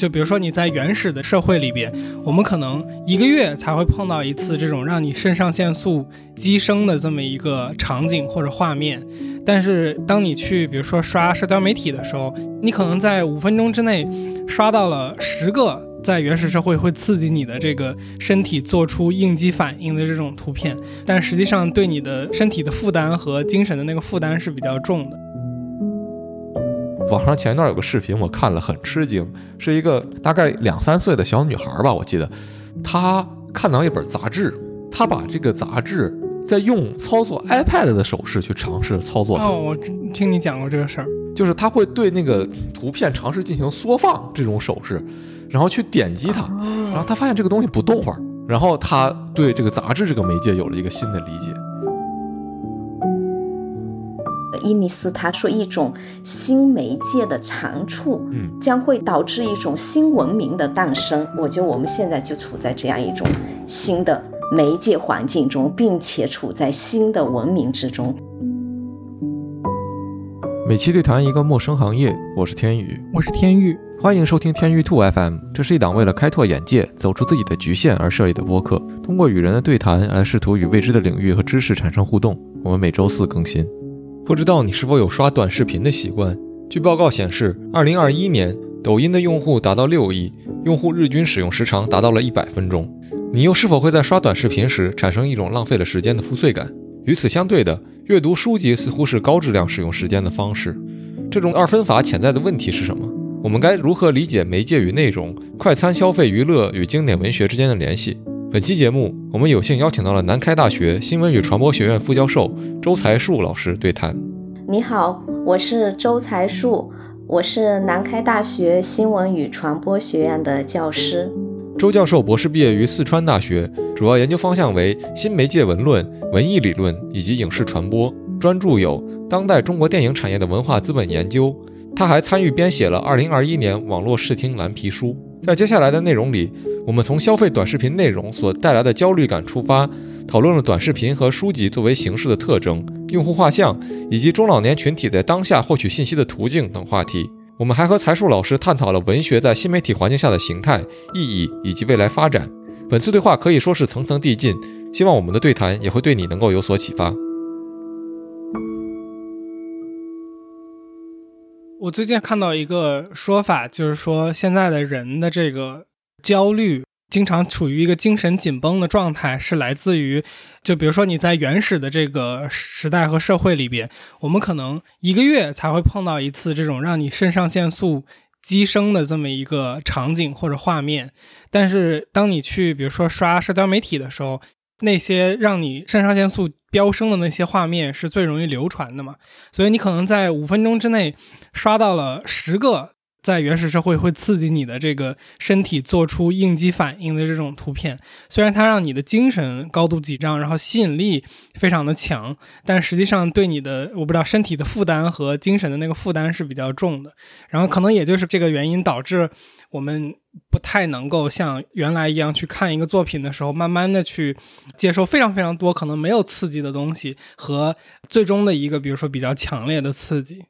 就比如说你在原始的社会里边，我们可能一个月才会碰到一次这种让你肾上腺素激升的这么一个场景或者画面。但是当你去比如说刷社交媒体的时候，你可能在五分钟之内刷到了十个在原始社会会刺激你的这个身体做出应激反应的这种图片，但实际上对你的身体的负担和精神的那个负担是比较重的。网上前一段有个视频，我看了很吃惊，是一个大概两三岁的小女孩吧，我记得，她看到一本杂志，她把这个杂志在用操作 iPad 的手势去尝试操作它。哦，我听你讲过这个事儿，就是她会对那个图片尝试进行缩放这种手势，然后去点击它，然后她发现这个东西不动会儿，然后她对这个杂志这个媒介有了一个新的理解。伊尼斯他说，一种新媒介的长处，嗯，将会导致一种新文明的诞生。我觉得我们现在就处在这样一种新的媒介环境中，并且处在新的文明之中。每期对谈一个陌生行业，我是天宇，我是天宇，欢迎收听天宇兔 FM。这是一档为了开拓眼界、走出自己的局限而设立的播客，通过与人的对谈来试图与未知的领域和知识产生互动。我们每周四更新。不知道你是否有刷短视频的习惯？据报告显示，二零二一年抖音的用户达到六亿，用户日均使用时长达到了一百分钟。你又是否会在刷短视频时产生一种浪费了时间的负罪感？与此相对的，阅读书籍似乎是高质量使用时间的方式。这种二分法潜在的问题是什么？我们该如何理解媒介与内容、快餐消费娱乐与经典文学之间的联系？本期节目，我们有幸邀请到了南开大学新闻与传播学院副教授周才树老师对谈。你好，我是周才树，我是南开大学新闻与传播学院的教师。周教授博士毕业于四川大学，主要研究方向为新媒介文论、文艺理论以及影视传播，专注有《当代中国电影产业的文化资本研究》。他还参与编写了2021年网络视听蓝皮书。在接下来的内容里。我们从消费短视频内容所带来的焦虑感出发，讨论了短视频和书籍作为形式的特征、用户画像以及中老年群体在当下获取信息的途径等话题。我们还和财树老师探讨了文学在新媒体环境下的形态、意义以及未来发展。本次对话可以说是层层递进，希望我们的对谈也会对你能够有所启发。我最近看到一个说法，就是说现在的人的这个。焦虑，经常处于一个精神紧绷的状态，是来自于，就比如说你在原始的这个时代和社会里边，我们可能一个月才会碰到一次这种让你肾上腺素激升的这么一个场景或者画面。但是当你去比如说刷社交媒体的时候，那些让你肾上腺素飙升的那些画面是最容易流传的嘛？所以你可能在五分钟之内刷到了十个。在原始社会会刺激你的这个身体做出应激反应的这种图片，虽然它让你的精神高度紧张，然后吸引力非常的强，但实际上对你的我不知道身体的负担和精神的那个负担是比较重的。然后可能也就是这个原因导致我们不太能够像原来一样去看一个作品的时候，慢慢的去接受非常非常多可能没有刺激的东西和最终的一个比如说比较强烈的刺激。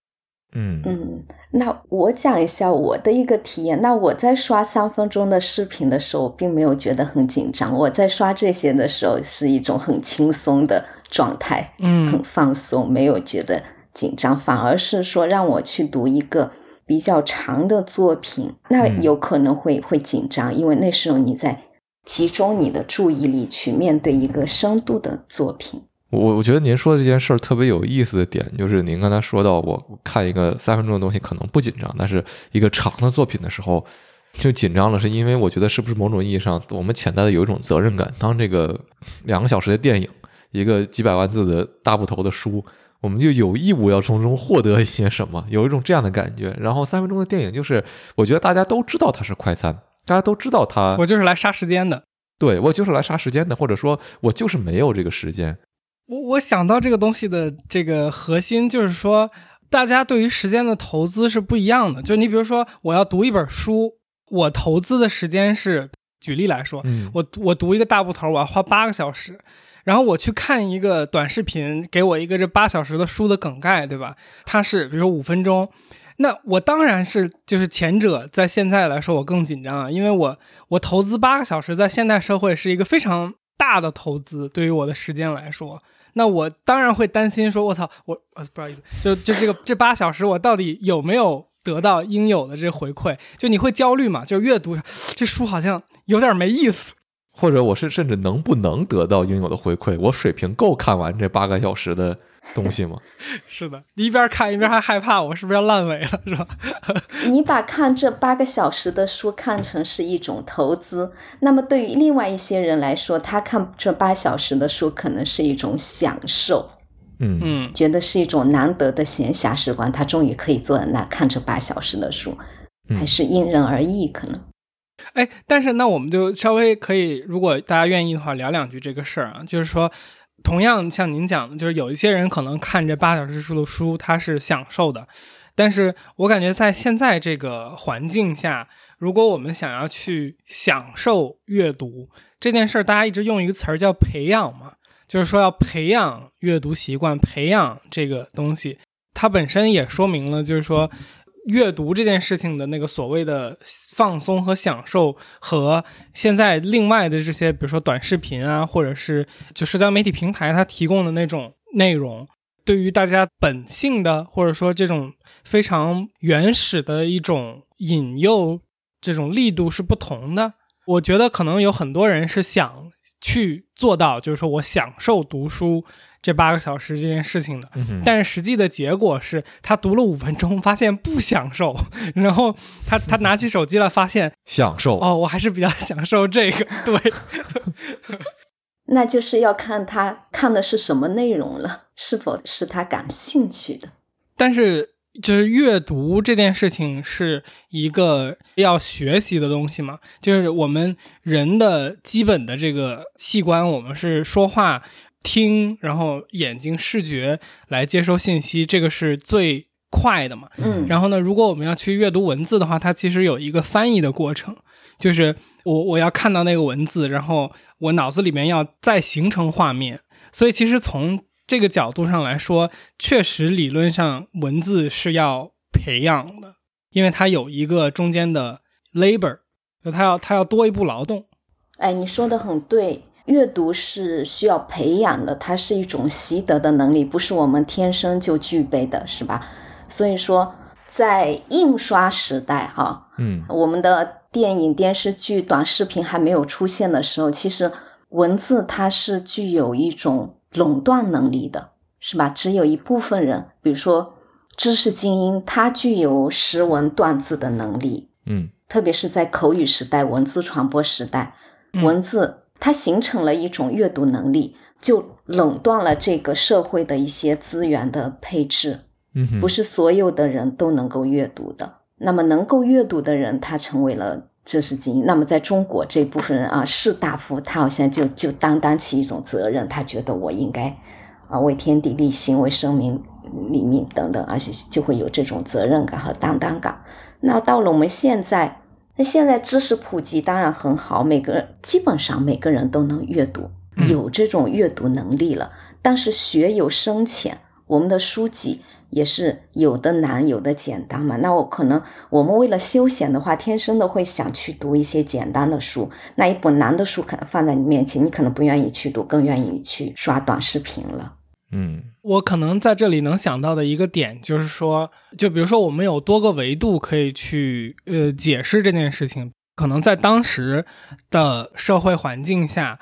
嗯嗯，那我讲一下我的一个体验。那我在刷三分钟的视频的时候，并没有觉得很紧张。我在刷这些的时候，是一种很轻松的状态，嗯，很放松，没有觉得紧张。反而是说让我去读一个比较长的作品，那有可能会会紧张，因为那时候你在集中你的注意力去面对一个深度的作品。我我觉得您说的这件事儿特别有意思的点，就是您刚才说到，我看一个三分钟的东西可能不紧张，但是一个长的作品的时候就紧张了，是因为我觉得是不是某种意义上，我们潜在的有一种责任感。当这个两个小时的电影，一个几百万字的大部头的书，我们就有义务要从中获得一些什么，有一种这样的感觉。然后三分钟的电影，就是我觉得大家都知道它是快餐，大家都知道它，我就是来杀时间的，对我就是来杀时间的，或者说我就是没有这个时间。我我想到这个东西的这个核心就是说，大家对于时间的投资是不一样的。就你比如说，我要读一本书，我投资的时间是，举例来说，我我读一个大部头，我要花八个小时，然后我去看一个短视频，给我一个这八小时的书的梗概，对吧？它是比如说五分钟。那我当然是就是前者，在现在来说我更紧张啊，因为我我投资八个小时，在现代社会是一个非常大的投资，对于我的时间来说，那我当然会担心说，我操，我呃不好意思，就就这个这八小时我到底有没有得到应有的这回馈？就你会焦虑嘛？就阅读这书好像有点没意思，或者我是甚至能不能得到应有的回馈？我水平够看完这八个小时的。东西吗？是的，你一边看一边还害怕，我是不是要烂尾了，是吧？你把看这八个小时的书看成是一种投资，那么对于另外一些人来说，他看这八小时的书可能是一种享受，嗯嗯，觉得是一种难得的闲暇时光，他终于可以坐在那看这八小时的书，还是因人而异，可能。哎，但是那我们就稍微可以，如果大家愿意的话，聊两句这个事儿啊，就是说。同样像您讲的，就是有一些人可能看这八小时书的书，他是享受的。但是我感觉在现在这个环境下，如果我们想要去享受阅读这件事儿，大家一直用一个词儿叫培养嘛，就是说要培养阅读习惯，培养这个东西，它本身也说明了，就是说。阅读这件事情的那个所谓的放松和享受，和现在另外的这些，比如说短视频啊，或者是就社交媒体平台它提供的那种内容，对于大家本性的或者说这种非常原始的一种引诱，这种力度是不同的。我觉得可能有很多人是想去做到，就是说我享受读书。这八个小时这件事情的，但是实际的结果是他读了五分钟，发现不享受，然后他他拿起手机来，发现 享受哦，我还是比较 享受这个，对，那就是要看他看的是什么内容了，是否是他感兴趣的。但是就是阅读这件事情是一个要学习的东西嘛，就是我们人的基本的这个器官，我们是说话。听，然后眼睛视觉来接收信息，这个是最快的嘛。嗯。然后呢，如果我们要去阅读文字的话，它其实有一个翻译的过程，就是我我要看到那个文字，然后我脑子里面要再形成画面。所以其实从这个角度上来说，确实理论上文字是要培养的，因为它有一个中间的 labor，就它要它要多一步劳动。哎，你说的很对。阅读是需要培养的，它是一种习得的能力，不是我们天生就具备的，是吧？所以说，在印刷时代，哈，嗯，我们的电影、电视剧、短视频还没有出现的时候，其实文字它是具有一种垄断能力的，是吧？只有一部分人，比如说知识精英，他具有识文断字的能力，嗯，特别是在口语时代、文字传播时代，文字。它形成了一种阅读能力，就垄断了这个社会的一些资源的配置。嗯，不是所有的人都能够阅读的。那么能够阅读的人，他成为了知识精英。那么在中国这部分人啊，士大夫，他好像就就担当起一种责任，他觉得我应该啊为天地立心，为生民立命等等，而且就会有这种责任感和担当感。那到了我们现在。那现在知识普及当然很好，每个基本上每个人都能阅读，有这种阅读能力了。但是学有深浅，我们的书籍也是有的难，有的简单嘛。那我可能我们为了休闲的话，天生的会想去读一些简单的书。那一本难的书可能放在你面前，你可能不愿意去读，更愿意去刷短视频了。嗯，我可能在这里能想到的一个点就是说，就比如说我们有多个维度可以去呃解释这件事情。可能在当时的社会环境下，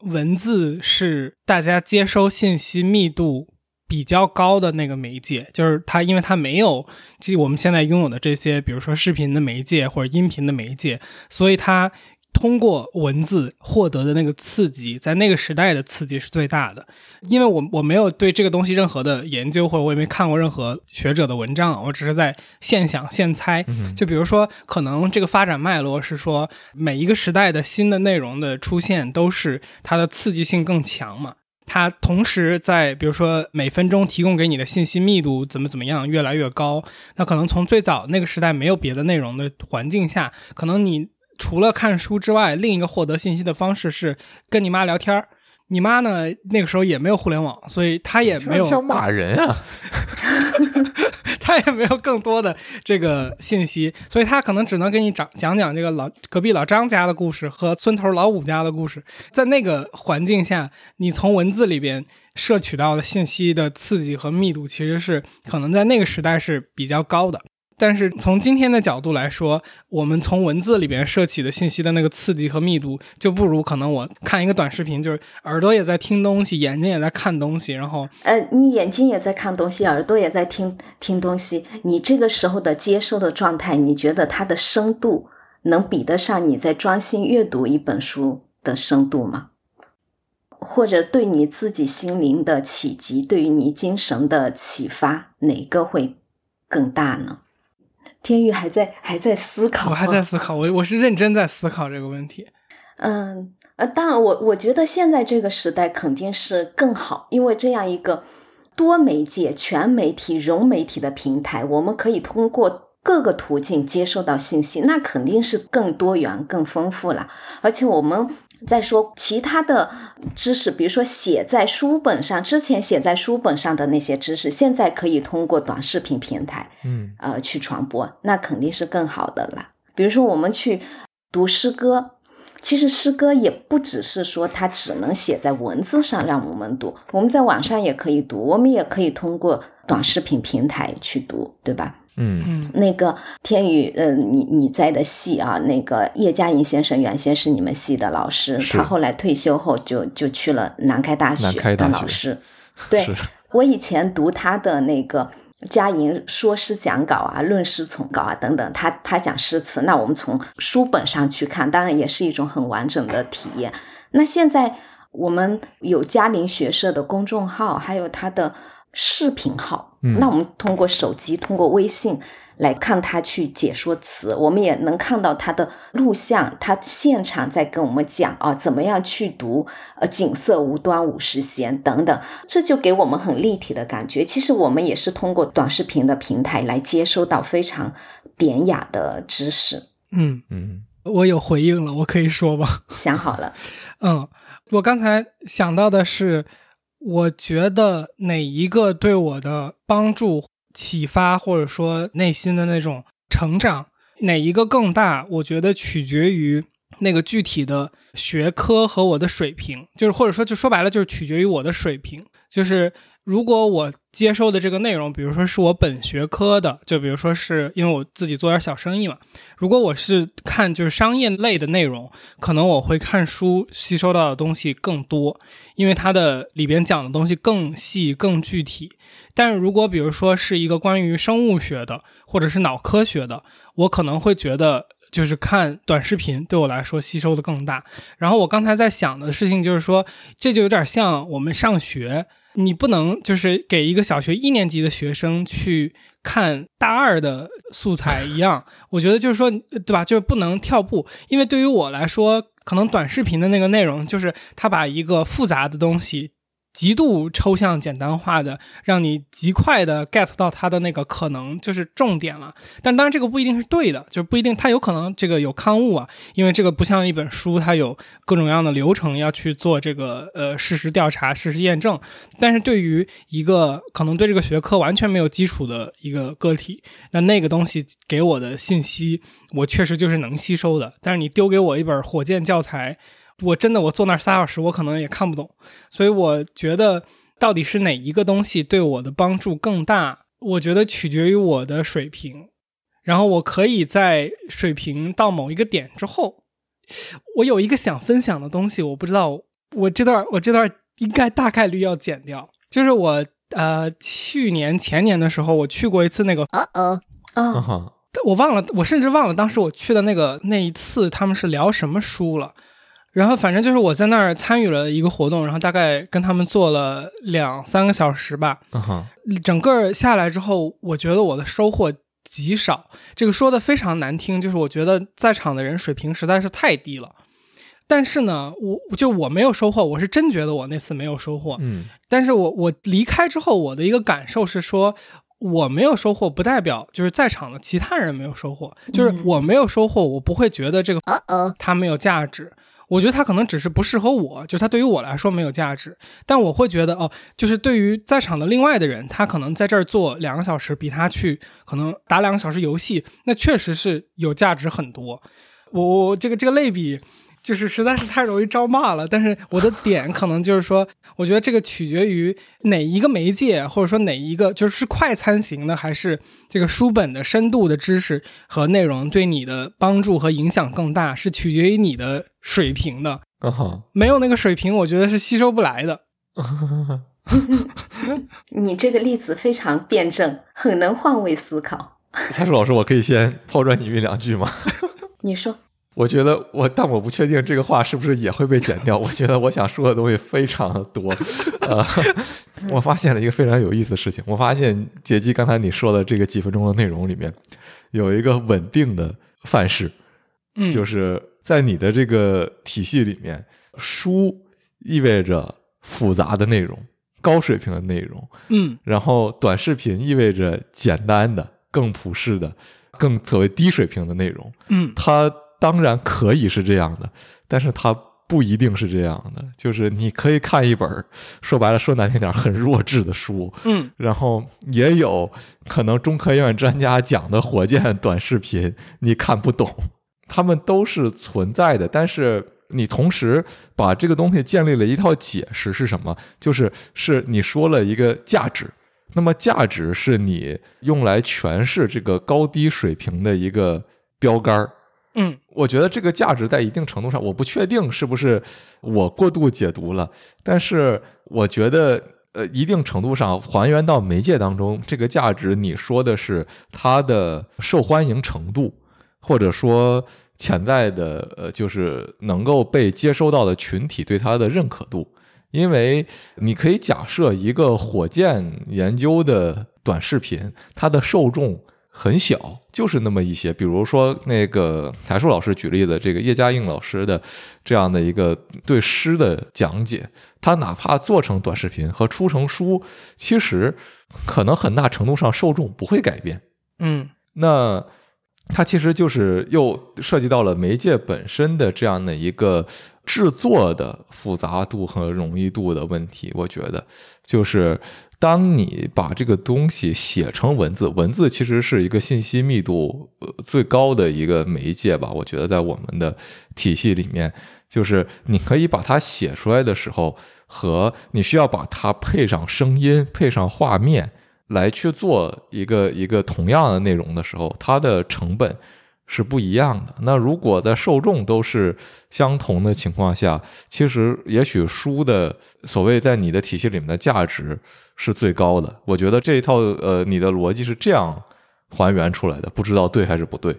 文字是大家接收信息密度比较高的那个媒介，就是它，因为它没有就我们现在拥有的这些，比如说视频的媒介或者音频的媒介，所以它。通过文字获得的那个刺激，在那个时代的刺激是最大的。因为我我没有对这个东西任何的研究，或者我也没看过任何学者的文章，我只是在现想现猜。就比如说，可能这个发展脉络是说，每一个时代的新的内容的出现，都是它的刺激性更强嘛。它同时在，比如说每分钟提供给你的信息密度怎么怎么样越来越高。那可能从最早那个时代没有别的内容的环境下，可能你。除了看书之外，另一个获得信息的方式是跟你妈聊天儿。你妈呢，那个时候也没有互联网，所以她也没有想骂人啊。他也没有更多的这个信息，所以她可能只能给你讲讲讲这个老隔壁老张家的故事和村头老五家的故事。在那个环境下，你从文字里边摄取到的信息的刺激和密度，其实是可能在那个时代是比较高的。但是从今天的角度来说，我们从文字里边摄取的信息的那个刺激和密度，就不如可能我看一个短视频，就是耳朵也在听东西，眼睛也在看东西，然后呃，你眼睛也在看东西，耳朵也在听听东西，你这个时候的接收的状态，你觉得它的深度能比得上你在专心阅读一本书的深度吗？或者对你自己心灵的启迪，对于你精神的启发，哪个会更大呢？天宇还在还在思考，我还在思考，我我是认真在思考这个问题。嗯呃，当然，我我觉得现在这个时代肯定是更好，因为这样一个多媒介、全媒体、融媒体的平台，我们可以通过各个途径接收到信息，那肯定是更多元、更丰富了，而且我们。再说其他的知识，比如说写在书本上，之前写在书本上的那些知识，现在可以通过短视频平台，嗯，呃，去传播，那肯定是更好的了。比如说我们去读诗歌，其实诗歌也不只是说它只能写在文字上让我们读，我们在网上也可以读，我们也可以通过短视频平台去读，对吧？嗯。嗯，那个天宇，嗯，你你在的系啊，那个叶嘉莹先生原先是你们系的老师，他后来退休后就就去了南开大学南开大学。当老师。对我以前读他的那个嘉莹说诗讲稿啊、论诗从稿啊等等，他他讲诗词，那我们从书本上去看，当然也是一种很完整的体验。那现在我们有嘉陵学社的公众号，还有他的视频号，嗯那我们通过手机、通过微信来看他去解说词，我们也能看到他的录像，他现场在跟我们讲啊，怎么样去读呃“锦瑟无端五十弦”等等，这就给我们很立体的感觉。其实我们也是通过短视频的平台来接收到非常典雅的知识。嗯，嗯我有回应了，我可以说吧。想好了，嗯，我刚才想到的是，我觉得哪一个对我的帮助、启发，或者说内心的那种成长，哪一个更大？我觉得取决于那个具体的学科和我的水平，就是或者说就说白了，就是取决于我的水平。就是如果我接收的这个内容，比如说是我本学科的，就比如说是因为我自己做点小生意嘛，如果我是看就是商业类的内容，可能我会看书吸收到的东西更多，因为它的里边讲的东西更细、更具体。但是如果比如说是一个关于生物学的，或者是脑科学的，我可能会觉得就是看短视频对我来说吸收的更大。然后我刚才在想的事情就是说，这就有点像我们上学，你不能就是给一个小学一年级的学生去看大二的素材一样。我觉得就是说，对吧？就是不能跳步，因为对于我来说，可能短视频的那个内容就是他把一个复杂的东西。极度抽象简单化的，让你极快的 get 到它的那个可能就是重点了。但当然这个不一定是对的，就不一定它有可能这个有刊物啊，因为这个不像一本书，它有各种各样的流程要去做这个呃事实调查、事实验证。但是对于一个可能对这个学科完全没有基础的一个个体，那那个东西给我的信息，我确实就是能吸收的。但是你丢给我一本火箭教材。我真的，我坐那儿仨小时，我可能也看不懂，所以我觉得到底是哪一个东西对我的帮助更大？我觉得取决于我的水平，然后我可以在水平到某一个点之后，我有一个想分享的东西，我不知道我这段我这段应该大概率要剪掉，就是我呃去年前年的时候，我去过一次那个啊啊啊哦，哈，我忘了，我甚至忘了当时我去的那个那一次他们是聊什么书了。然后反正就是我在那儿参与了一个活动，然后大概跟他们做了两三个小时吧。整个下来之后，我觉得我的收获极少。这个说的非常难听，就是我觉得在场的人水平实在是太低了。但是呢，我就我没有收获，我是真觉得我那次没有收获。嗯但是我我离开之后，我的一个感受是说，我没有收获，不代表就是在场的其他人没有收获。就是我没有收获，我不会觉得这个它没有价值。我觉得他可能只是不适合我，就他对于我来说没有价值。但我会觉得哦，就是对于在场的另外的人，他可能在这儿做两个小时，比他去可能打两个小时游戏，那确实是有价值很多。我我这个这个类比。就是实在是太容易招骂了，但是我的点可能就是说，我觉得这个取决于哪一个媒介，或者说哪一个就是快餐型的，还是这个书本的深度的知识和内容对你的帮助和影响更大，是取决于你的水平的。没有那个水平，我觉得是吸收不来的。你这个例子非常辩证，很能换位思考。蔡树老师，我可以先抛砖引玉两句吗？你说。我觉得我，但我不确定这个话是不是也会被剪掉。我觉得我想说的东西非常的多。呃，我发现了一个非常有意思的事情。我发现杰基刚才你说的这个几分钟的内容里面，有一个稳定的范式，就是在你的这个体系里面，书意味着复杂的内容、高水平的内容，嗯，然后短视频意味着简单的、更普适的、更所谓低水平的内容，嗯，它。当然可以是这样的，但是它不一定是这样的。就是你可以看一本说白了说难听点很弱智的书，嗯，然后也有可能中科院专家讲的火箭短视频，你看不懂，他们都是存在的。但是你同时把这个东西建立了一套解释是什么？就是是你说了一个价值，那么价值是你用来诠释这个高低水平的一个标杆儿。嗯，我觉得这个价值在一定程度上，我不确定是不是我过度解读了，但是我觉得，呃，一定程度上还原到媒介当中，这个价值你说的是它的受欢迎程度，或者说潜在的，呃，就是能够被接收到的群体对它的认可度，因为你可以假设一个火箭研究的短视频，它的受众。很小，就是那么一些。比如说那个台树老师举例的这个叶嘉莹老师的这样的一个对诗的讲解，他哪怕做成短视频和出成书，其实可能很大程度上受众不会改变。嗯，那它其实就是又涉及到了媒介本身的这样的一个制作的复杂度和容易度的问题。我觉得就是。当你把这个东西写成文字，文字其实是一个信息密度最高的一个媒介吧？我觉得在我们的体系里面，就是你可以把它写出来的时候，和你需要把它配上声音、配上画面来去做一个一个同样的内容的时候，它的成本。是不一样的。那如果在受众都是相同的情况下，其实也许书的所谓在你的体系里面的价值是最高的。我觉得这一套呃，你的逻辑是这样还原出来的，不知道对还是不对。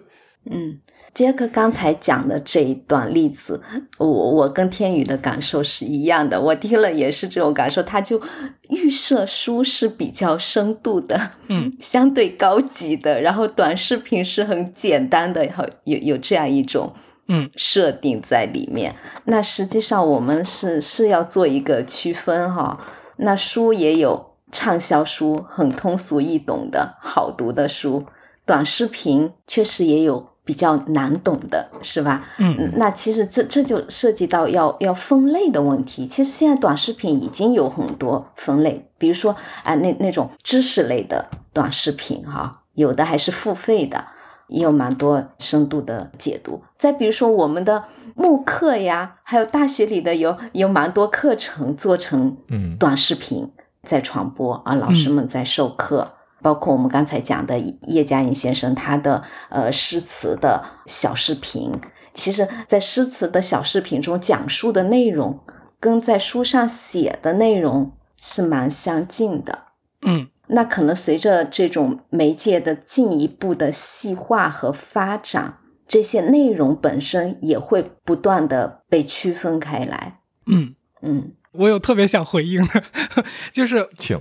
嗯。杰克刚才讲的这一段例子，我我跟天宇的感受是一样的，我听了也是这种感受。他就预设书是比较深度的，嗯，相对高级的，然后短视频是很简单的，有有这样一种嗯设定在里面。那实际上我们是是要做一个区分哈。那书也有畅销书，很通俗易懂的好读的书，短视频确实也有。比较难懂的是吧？嗯，那其实这这就涉及到要要分类的问题。其实现在短视频已经有很多分类，比如说啊，那那种知识类的短视频哈，有的还是付费的，也有蛮多深度的解读。再比如说我们的慕课呀，还有大学里的有有蛮多课程做成嗯短视频在传播啊，老师们在授课。包括我们刚才讲的叶嘉莹先生，他的呃诗词的小视频，其实，在诗词的小视频中讲述的内容，跟在书上写的内容是蛮相近的。嗯，那可能随着这种媒介的进一步的细化和发展，这些内容本身也会不断的被区分开来。嗯嗯，我有特别想回应的，就是请，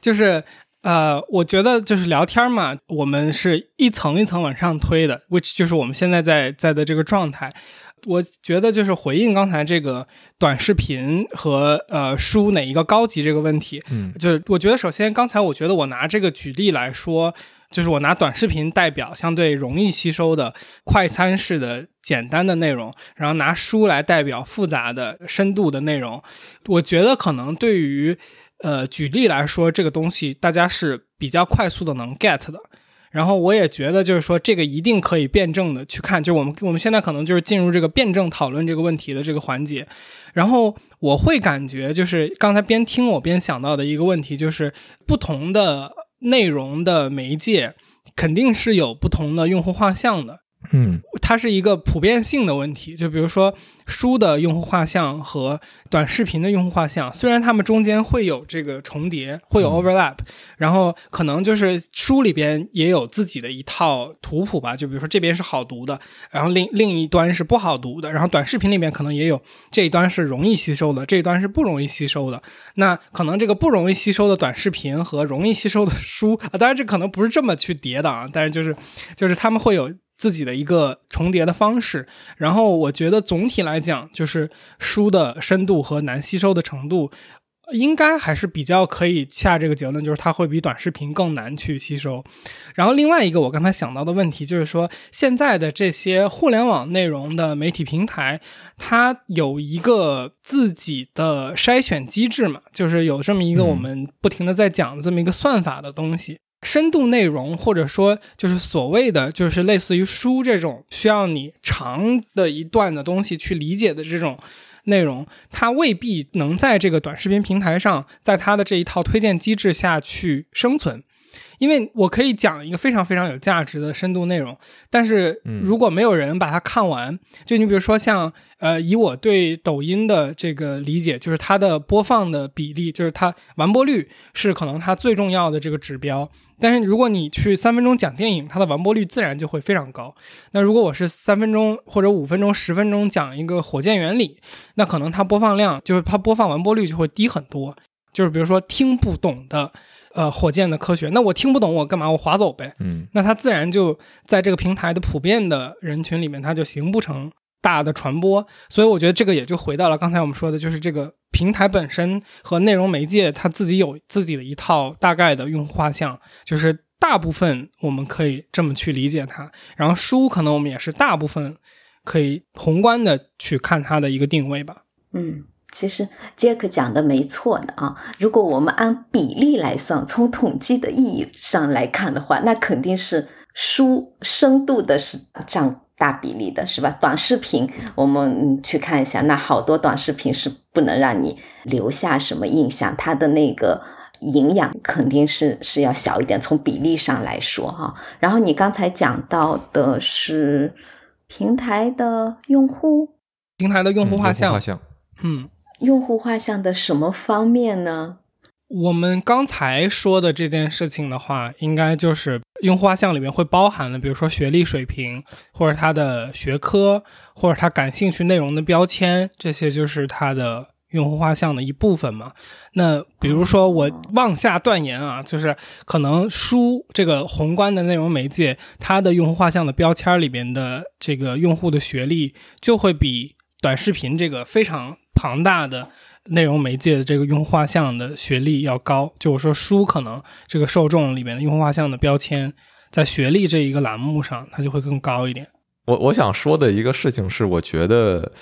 就是。呃，我觉得就是聊天嘛，我们是一层一层往上推的，which 就是我们现在在在的这个状态。我觉得就是回应刚才这个短视频和呃书哪一个高级这个问题，嗯，就是我觉得首先刚才我觉得我拿这个举例来说，就是我拿短视频代表相对容易吸收的快餐式的简单的内容，然后拿书来代表复杂的深度的内容。我觉得可能对于呃举例来说，这个东西大家是比较快速的能 get 的。然后我也觉得，就是说这个一定可以辩证的去看，就我们我们现在可能就是进入这个辩证讨论这个问题的这个环节。然后我会感觉，就是刚才边听我边想到的一个问题，就是不同的内容的媒介肯定是有不同的用户画像的。嗯，它是一个普遍性的问题，就比如说书的用户画像和短视频的用户画像，虽然他们中间会有这个重叠，会有 overlap，然后可能就是书里边也有自己的一套图谱吧，就比如说这边是好读的，然后另另一端是不好读的，然后短视频里面可能也有这一端是容易吸收的，这一端是不容易吸收的，那可能这个不容易吸收的短视频和容易吸收的书啊，当然这可能不是这么去叠的啊，但是就是就是他们会有。自己的一个重叠的方式，然后我觉得总体来讲，就是书的深度和难吸收的程度，应该还是比较可以下这个结论，就是它会比短视频更难去吸收。然后另外一个我刚才想到的问题就是说，现在的这些互联网内容的媒体平台，它有一个自己的筛选机制嘛，就是有这么一个我们不停的在讲这么一个算法的东西。深度内容，或者说就是所谓的，就是类似于书这种需要你长的一段的东西去理解的这种内容，它未必能在这个短视频平台上，在它的这一套推荐机制下去生存。因为我可以讲一个非常非常有价值的深度内容，但是如果没有人把它看完，就你比如说像呃，以我对抖音的这个理解，就是它的播放的比例，就是它完播率是可能它最重要的这个指标。但是如果你去三分钟讲电影，它的完播率自然就会非常高。那如果我是三分钟或者五分钟、十分钟讲一个火箭原理，那可能它播放量就是它播放完播率就会低很多。就是比如说听不懂的。呃，火箭的科学，那我听不懂，我干嘛？我划走呗。嗯，那它自然就在这个平台的普遍的人群里面，它就形不成大的传播。所以我觉得这个也就回到了刚才我们说的，就是这个平台本身和内容媒介它自己有自己的一套大概的用户画像，就是大部分我们可以这么去理解它。然后书可能我们也是大部分可以宏观的去看它的一个定位吧。嗯。其实杰克讲的没错的啊，如果我们按比例来算，从统计的意义上来看的话，那肯定是书深度的是占大比例的，是吧？短视频我们去看一下，那好多短视频是不能让你留下什么印象，它的那个营养肯定是是要小一点，从比例上来说哈。然后你刚才讲到的是平台的用户，平台的用户画像，嗯。用户画像的什么方面呢？我们刚才说的这件事情的话，应该就是用户画像里面会包含的，比如说学历水平，或者他的学科，或者他感兴趣内容的标签，这些就是他的用户画像的一部分嘛。那比如说我妄下断言啊，就是可能书这个宏观的内容媒介，它的用户画像的标签里边的这个用户的学历，就会比短视频这个非常。庞大的内容媒介的这个用户画像的学历要高，就我说书可能这个受众里面的用户画像的标签，在学历这一个栏目上，它就会更高一点。我我想说的一个事情是，我觉得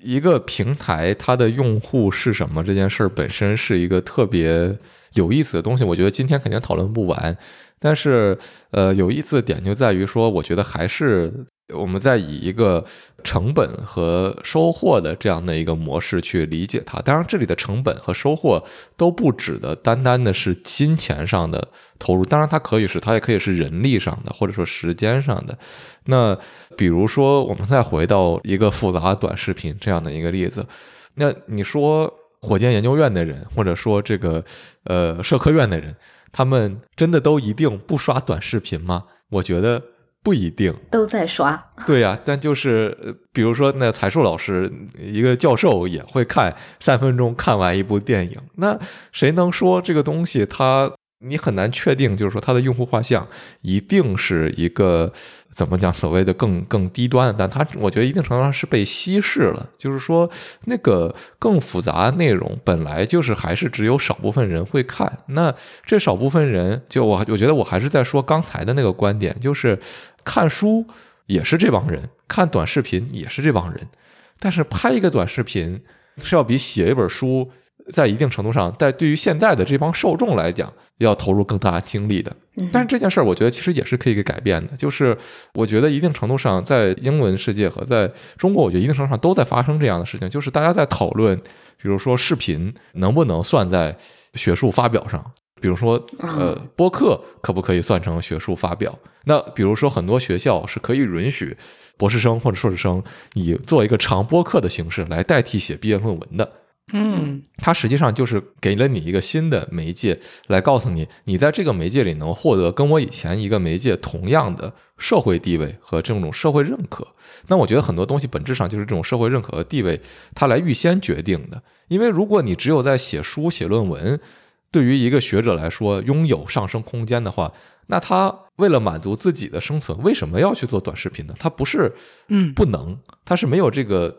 一个平台它的用户是什么这件事儿本身是一个特别有意思的东西。我觉得今天肯定讨论不完，但是呃，有意思的点就在于说，我觉得还是。我们在以一个成本和收获的这样的一个模式去理解它。当然，这里的成本和收获都不指的单单的是金钱上的投入，当然它可以是，它也可以是人力上的，或者说时间上的。那比如说，我们再回到一个复杂短视频这样的一个例子，那你说火箭研究院的人，或者说这个呃社科院的人，他们真的都一定不刷短视频吗？我觉得。不一定。都在刷，对呀，但就是比如说，那才树老师一个教授也会看三分钟看完一部电影，那谁能说这个东西它你很难确定，就是说它的用户画像一定是一个怎么讲所谓的更更低端，但它我觉得一定程度上是被稀释了。就是说，那个更复杂内容本来就是还是只有少部分人会看。那这少部分人，就我我觉得我还是在说刚才的那个观点，就是看书也是这帮人，看短视频也是这帮人，但是拍一个短视频是要比写一本书。在一定程度上，在对于现在的这帮受众来讲，要投入更大精力的。但是这件事儿，我觉得其实也是可以给改变的。就是我觉得一定程度上，在英文世界和在中国，我觉得一定程度上都在发生这样的事情。就是大家在讨论，比如说视频能不能算在学术发表上，比如说呃播客可不可以算成学术发表？那比如说很多学校是可以允许博士生或者硕士生以做一个长播客的形式来代替写毕业论文的。嗯，它实际上就是给了你一个新的媒介，来告诉你，你在这个媒介里能获得跟我以前一个媒介同样的社会地位和这种社会认可。那我觉得很多东西本质上就是这种社会认可和地位，它来预先决定的。因为如果你只有在写书写论文，对于一个学者来说拥有上升空间的话，那他为了满足自己的生存，为什么要去做短视频呢？他不是嗯不能，他是没有这个。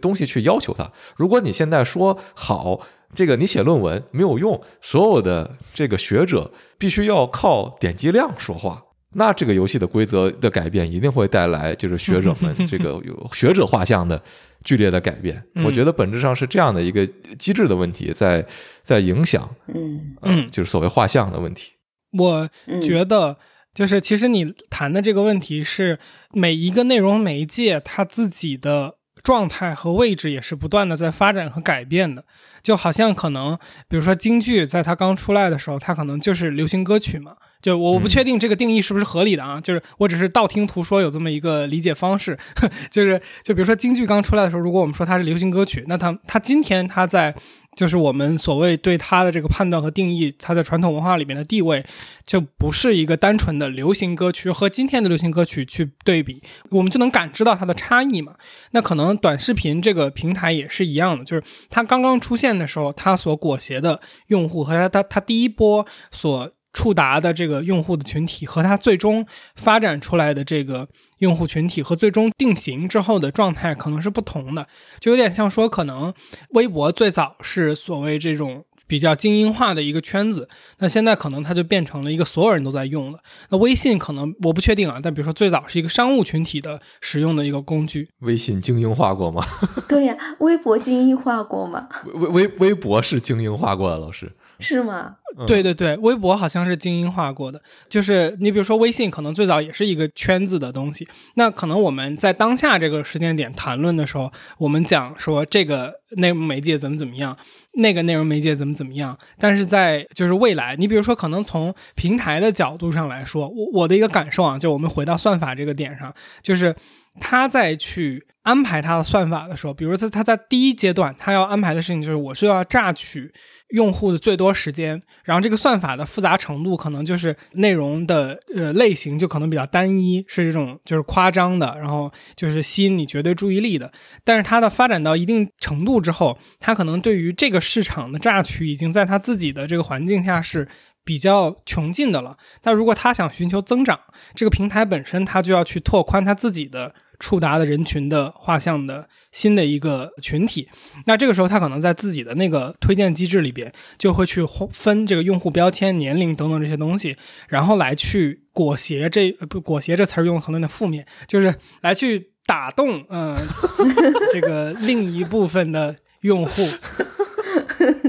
东西去要求他。如果你现在说好，这个你写论文没有用，所有的这个学者必须要靠点击量说话，那这个游戏的规则的改变一定会带来就是学者们 这个有学者画像的剧烈的改变。我觉得本质上是这样的一个机制的问题在在影响，嗯嗯，就是所谓画像的问题。我觉得就是其实你谈的这个问题是每一个内容媒介它自己的。状态和位置也是不断的在发展和改变的，就好像可能，比如说京剧，在它刚出来的时候，它可能就是流行歌曲嘛。就我不确定这个定义是不是合理的啊，就是我只是道听途说有这么一个理解方式，就是就比如说京剧刚出来的时候，如果我们说它是流行歌曲，那它它今天它在。就是我们所谓对它的这个判断和定义，它在传统文化里面的地位，就不是一个单纯的流行歌曲和今天的流行歌曲去对比，我们就能感知到它的差异嘛。那可能短视频这个平台也是一样的，就是它刚刚出现的时候，它所裹挟的用户和它它它第一波所。触达的这个用户的群体和它最终发展出来的这个用户群体和最终定型之后的状态可能是不同的，就有点像说，可能微博最早是所谓这种比较精英化的一个圈子，那现在可能它就变成了一个所有人都在用的。那微信可能我不确定啊，但比如说最早是一个商务群体的使用的一个工具。微信精英化过吗？对呀，微博精英化过吗？微微微博是精英化过的，老师。是吗？对对对，微博好像是精英化过的。就是你比如说微信，可能最早也是一个圈子的东西。那可能我们在当下这个时间点谈论的时候，我们讲说这个内容媒介怎么怎么样，那个内容媒介怎么怎么样。但是在就是未来，你比如说可能从平台的角度上来说，我我的一个感受啊，就我们回到算法这个点上，就是他在去安排他的算法的时候，比如说他在第一阶段，他要安排的事情就是我是要榨取。用户的最多时间，然后这个算法的复杂程度可能就是内容的呃类型就可能比较单一，是这种就是夸张的，然后就是吸引你绝对注意力的。但是它的发展到一定程度之后，它可能对于这个市场的榨取已经在它自己的这个环境下是比较穷尽的了。但如果它想寻求增长，这个平台本身它就要去拓宽它自己的触达的人群的画像的。新的一个群体，那这个时候他可能在自己的那个推荐机制里边，就会去分这个用户标签、年龄等等这些东西，然后来去裹挟这不裹挟这词儿用可能有点负面，就是来去打动嗯 这个另一部分的用户，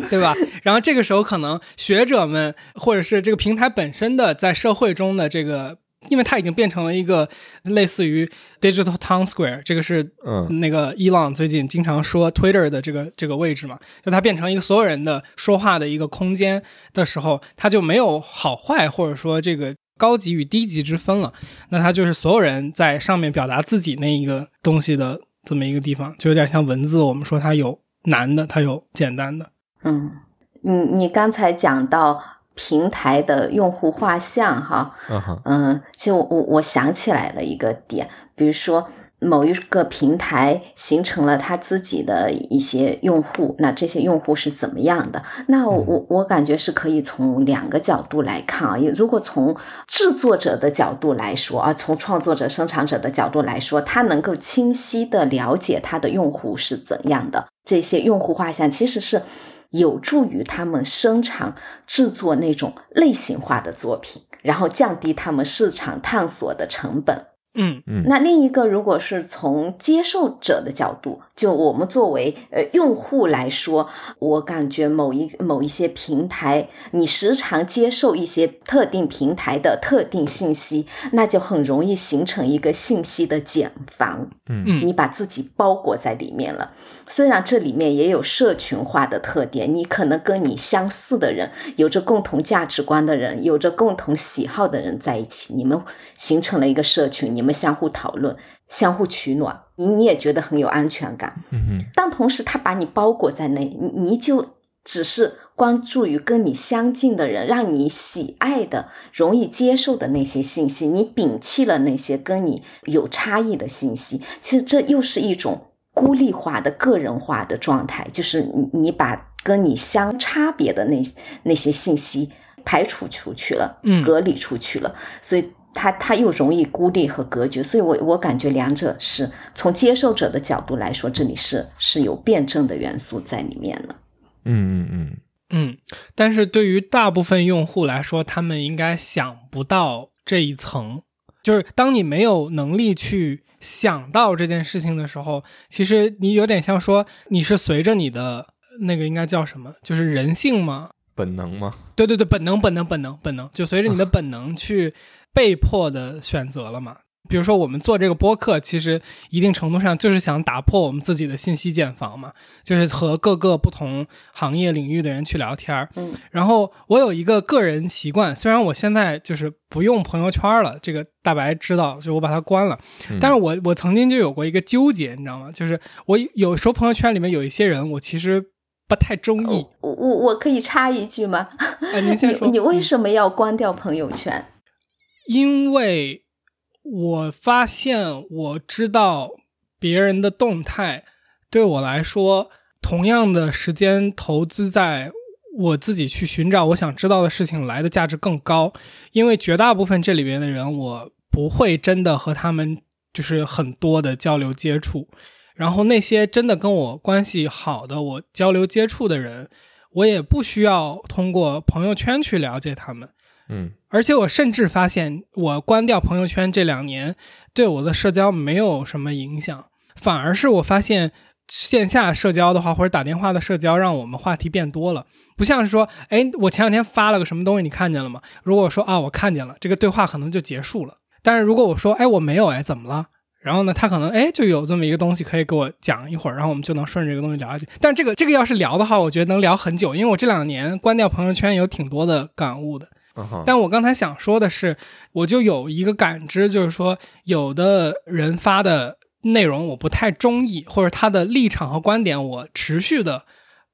对吧？然后这个时候可能学者们或者是这个平台本身的在社会中的这个。因为它已经变成了一个类似于 digital town square，这个是那个伊朗最近经常说 Twitter 的这个这个位置嘛，就它变成一个所有人的说话的一个空间的时候，它就没有好坏或者说这个高级与低级之分了。那它就是所有人在上面表达自己那一个东西的这么一个地方，就有点像文字，我们说它有难的，它有简单的。嗯，你你刚才讲到。平台的用户画像，哈，嗯，其实我我我想起来了一个点，比如说，某一个平台形成了他自己的一些用户，那这些用户是怎么样的？那我我感觉是可以从两个角度来看啊。如果从制作者的角度来说啊，从创作者、生产者的角度来说，他能够清晰的了解他的用户是怎样的，这些用户画像其实是有助于他们生产制作那种类型化的作品，然后降低他们市场探索的成本。嗯嗯那另一个，如果是从接受者的角度，就我们作为呃用户来说，我感觉某一某一些平台，你时常接受一些特定平台的特定信息，那就很容易形成一个信息的茧房。嗯嗯你把自己包裹在里面了。虽然这里面也有社群化的特点，你可能跟你相似的人、有着共同价值观的人、有着共同喜好的人在一起，你们形成了一个社群，你们相互讨论、相互取暖，你你也觉得很有安全感。但同时，他把你包裹在内，你你就只是关注于跟你相近的人，让你喜爱的、容易接受的那些信息，你摒弃了那些跟你有差异的信息。其实这又是一种孤立化的、个人化的状态，就是你你把跟你相差别的那那些信息排除出去了，嗯隔离出去了，所以。它它又容易孤立和隔绝，所以我我感觉两者是从接受者的角度来说，这里是是有辩证的元素在里面的。嗯嗯嗯嗯，但是对于大部分用户来说，他们应该想不到这一层。就是当你没有能力去想到这件事情的时候，其实你有点像说你是随着你的那个应该叫什么，就是人性吗？本能吗？对对对，本能本能本能本能，就随着你的本能去被迫的选择了嘛。比如说，我们做这个播客，其实一定程度上就是想打破我们自己的信息茧房嘛，就是和各个不同行业领域的人去聊天儿。嗯然后我有一个个人习惯，虽然我现在就是不用朋友圈了，这个大白知道，就我把它关了。嗯但是我我曾经就有过一个纠结，你知道吗？就是我有时候朋友圈里面有一些人，我其实不太中意。我我我可以插一句吗？哎，您先说。你你为嗯什么要关掉朋友圈？因为我发现我知道别人的动态，对我来说，同样的时间投资在我自己去寻找我想知道的事情来的价值更高。因为绝大部分这里边的人，我不会真的和他们就是很多的交流接触。然后那些真的跟我关系好的，我交流接触的人，我也不需要通过朋友圈去了解他们。嗯而且我甚至发现，我关掉朋友圈这两年，对我的社交没有什么影响，反而是我发现线下社交的话，或者打电话的社交，让我们话题变多了。不像是说，哎，我前两天发了个什么东西，你看见了吗？如果我说啊，我看见了，这个对话可能就结束了。但是如果我说，哎，我没有，哎，怎么了？然后呢，他可能哎就有这么一个东西可以给我讲一会儿，然后我们就能顺着这个东西聊下去。但这个这个要是聊的话，我觉得能聊很久，因为我这两年关掉朋友圈有挺多的感悟的。但我刚才想说的是，我就有一个感知，就是说，有的人发的内容我不太中意，或者他的立场和观点我持续的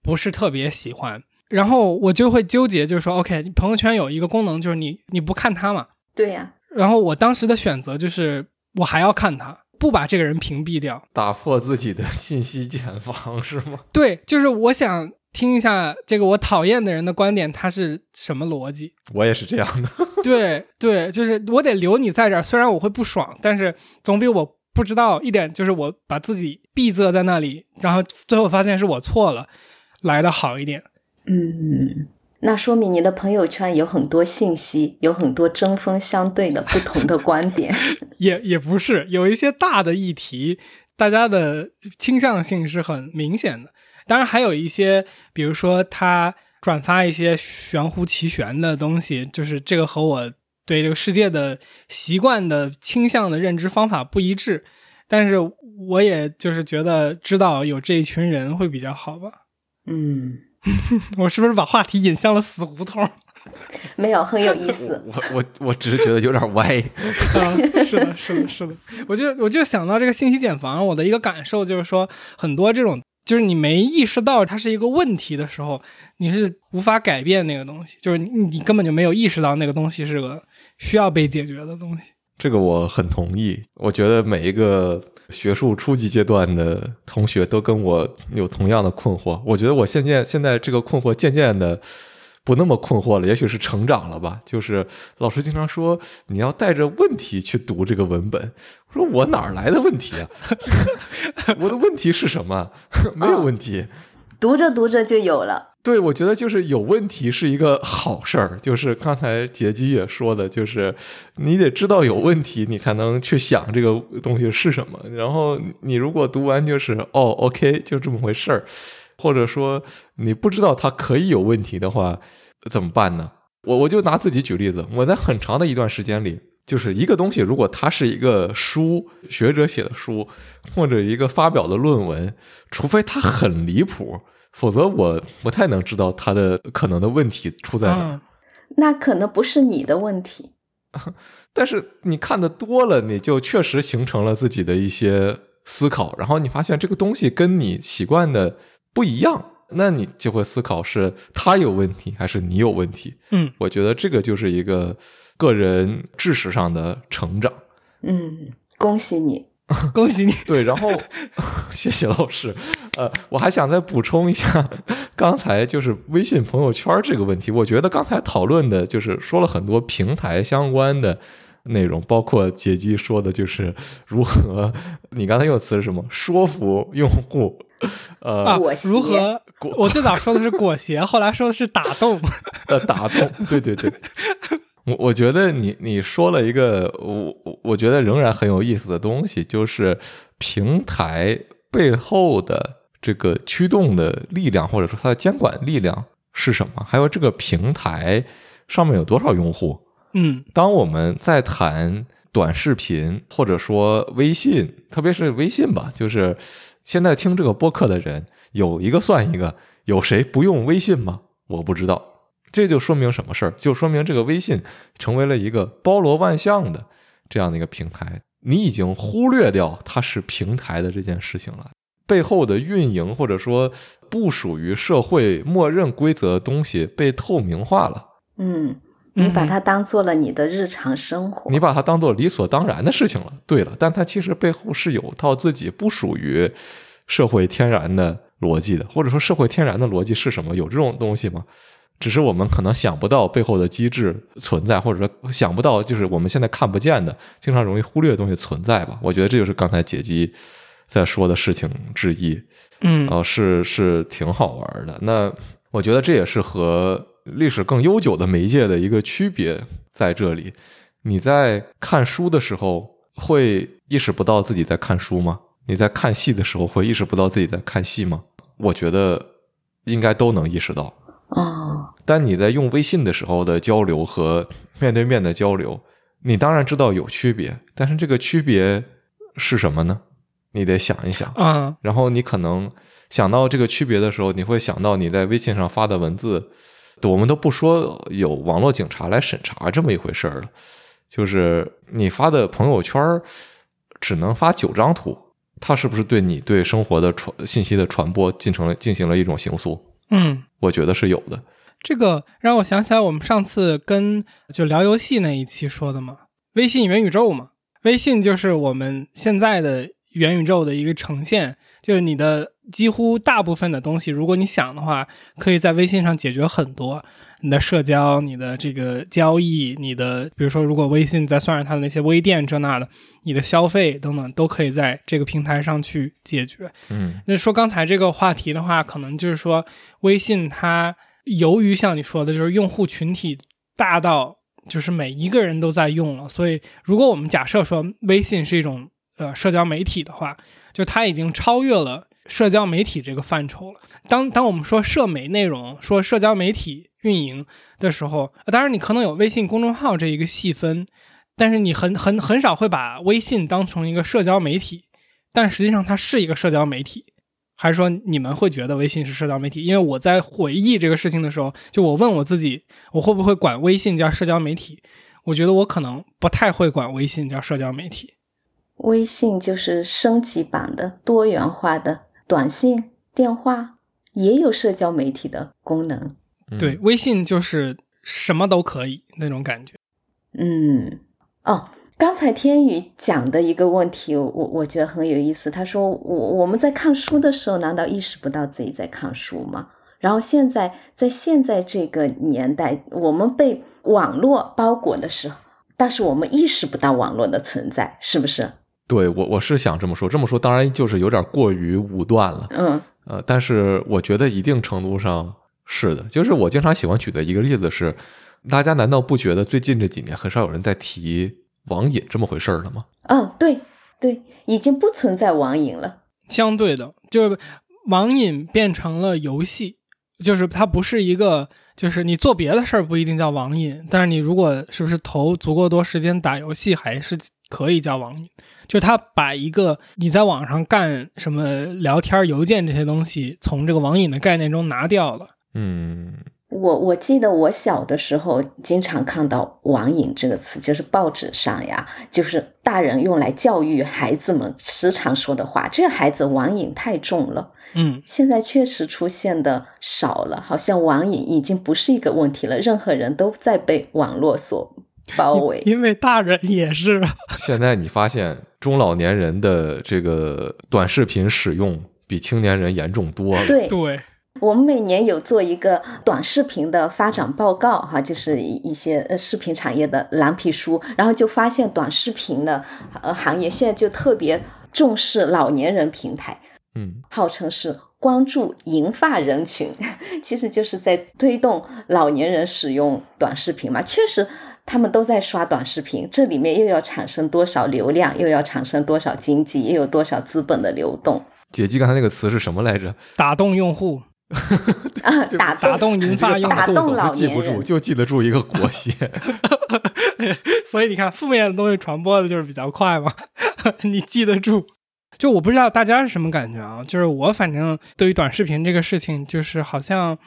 不是特别喜欢，然后我就会纠结，就是说，OK，朋友圈有一个功能，就是你你不看他嘛，对呀、然后我当时的选择就是我还要看他，不把这个人屏蔽掉。打破自己的信息茧房是吗？对，就是我想听一下这个我讨厌的人的观点，他是什么逻辑。我也是这样的。对 对，就是我得留你在这儿，虽然我会不爽，但是总比我不知道一点，就是我把自己闭塞在那里，然后最后发现是我错了，来的好一点。嗯，那说明你的朋友圈有很多信息，有很多针锋相对的不同的观点。也也不是有一些大的议题，大家的倾向性是很明显的。当然，还有一些，比如说他转发一些玄乎其玄的东西，就是这个和我对这个世界的习惯的倾向的认知方法不一致。但是我也就是觉得知道有这一群人会比较好吧。嗯，我是不是把话题引向了死胡同？没有很有意思。我我我只是觉得有点歪。啊，是的，是的，是的。我就我就想到这个信息茧房，我的一个感受就是说，很多这种就是你没意识到它是一个问题的时候，你是无法改变那个东西，就是你根本就没有意识到那个东西是个需要被解决的东西。这个我很同意。我觉得每一个学术初级阶段的同学都跟我有同样的困惑。我觉得我现在现在这个困惑渐渐的不那么困惑了，也许是成长了吧。就是老师经常说你要带着问题去读这个文本，我说我哪儿来的问题啊？我的问题是什么？没有问题。读着读着就有了。对，我觉得就是有问题是一个好事儿。就是刚才杰基也说的，就是你得知道有问题，你才能去想这个东西是什么。然后你如果读完就是哦，OK，就这么回事儿，或者说你不知道它可以有问题的话，怎么办呢？我我就拿自己举例子，我在很长的一段时间里，就是一个东西，如果它是一个书，学者写的书，或者一个发表的论文，除非它很离谱。否则我不太能知道它的可能的问题出在哪。那可能不是你的问题，但是你看的多了，你就确实形成了自己的一些思考，然后你发现这个东西跟你习惯的不一样，那你就会思考是他有问题还是你有问题。嗯，我觉得这个就是一个个人知识上的成长。嗯，恭喜你。恭喜你！对，然后 谢谢老师。呃，我还想再补充一下，刚才就是微信朋友圈这个问题。我觉得刚才讨论的就是说了很多平台相关的内容，包括杰基说的，就是如何你刚才用词是什么？说服用户？呃，如何？我最早说的是裹挟，后来说的是打动。呃，打动。对对对。我我觉得你你说了一个我我觉得仍然很有意思的东西，就是平台背后的这个驱动的力量，或者说它的监管力量是什么？还有这个平台上面有多少用户？嗯，当我们在谈短视频或者说微信，特别是微信吧，就是现在听这个播客的人有一个算一个，有谁不用微信吗？我不知道。这就说明什么事儿？就说明这个微信成为了一个包罗万象的这样的一个平台。你已经忽略掉它是平台的这件事情了，背后的运营或者说不属于社会默认规则的东西被透明化了。嗯，你把它当做了你的日常生活，你把它当做理所当然的事情了。对了，但它其实背后是有套自己不属于社会天然的逻辑的，或者说社会天然的逻辑是什么？有这种东西吗？只是我们可能想不到背后的机制存在，或者说想不到就是我们现在看不见的、经常容易忽略的东西存在吧？我觉得这就是刚才解基在说的事情之一。嗯，哦，是是挺好玩的。那我觉得这也是和历史更悠久的媒介的一个区别在这里。你在看书的时候会意识不到自己在看书吗？你在看戏的时候会意识不到自己在看戏吗？我觉得应该都能意识到。哦，但你在用微信的时候的交流和面对面的交流，你当然知道有区别，但是这个区别是什么呢？你得想一想嗯。然后你可能想到这个区别的时候，你会想到你在微信上发的文字，我们都不说有网络警察来审查这么一回事儿了，就是你发的朋友圈只能发九张图，它是不是对你对生活的传信息的传播进行了进行了一种刑诉？嗯，我觉得是有的。这个让我想起来，我们上次跟就聊游戏那一期说的嘛，微信元宇宙嘛，微信就是我们现在的元宇宙的一个呈现，就是你的几乎大部分的东西，如果你想的话，可以在微信上解决很多。你的社交、你的这个交易、你的，比如说，如果微信再算上它的那些微店这那的，你的消费等等，都可以在这个平台上去解决。嗯，那说刚才这个话题的话，可能就是说，微信它由于像你说的，就是用户群体大到就是每一个人都在用了，所以如果我们假设说微信是一种呃社交媒体的话，就它已经超越了社交媒体这个范畴了。当当我们说社媒内容、说社交媒体运营的时候，当然你可能有微信公众号这一个细分，但是你很很很少会把微信当成一个社交媒体，但实际上它是一个社交媒体，还是说你们会觉得微信是社交媒体？因为我在回忆这个事情的时候，就我问我自己，我会不会管微信叫社交媒体？我觉得我可能不太会管微信叫社交媒体。微信就是升级版的多元化的短信、电话。也有社交媒体的功能，对，微信就是什么都可以那种感觉。嗯，哦，刚才天宇讲的一个问题，我我觉得很有意思。他说：“我我们在看书的时候，难道意识不到自己在看书吗？然后现在在现在这个年代，我们被网络包裹的时候，但是我们意识不到网络的存在，是不是？”对我我是想这么说，这么说当然就是有点过于武断了。嗯，呃，但是我觉得一定程度上是的。就是我经常喜欢举的一个例子是，大家难道不觉得最近这几年很少有人在提？网瘾这么回事儿了吗？嗯，对对，已经不存在网瘾了。相对的，就是网瘾变成了游戏，就是它不是一个，就是你做别的事儿不一定叫网瘾，但是你如果是不是投足够多时间打游戏，还是可以叫网瘾。就是他把一个你在网上干什么聊天、邮件这些东西，从这个网瘾的概念中拿掉了。嗯。我我记得我小的时候经常看到“网瘾”这个词，就是报纸上呀，就是大人用来教育孩子们时常说的话。这个孩子网瘾太重了，嗯，现在确实出现的少了，好像网瘾已经不是一个问题了。任何人都在被网络所包围，因为大人也是。现在你发现中老年人的这个短视频使用比青年人严重多了，对对。我们每年有做一个短视频的发展报告，哈，就是一些呃视频产业的蓝皮书，然后就发现短视频的呃行业现在就特别重视老年人平台，嗯，号称是关注银发人群，其实就是在推动老年人使用短视频嘛。确实，他们都在刷短视频，这里面又要产生多少流量，又要产生多少经济，又有多少资本的流动。姐记刚才那个词是什么来着？打动用户。啊，打打动银发用打动老记不住，就记得住一个国协。所以你看，负面的东西传播的就是比较快嘛。你记得住，就我不知道大家是什么感觉啊？就是我反正对于短视频这个事情，就是好像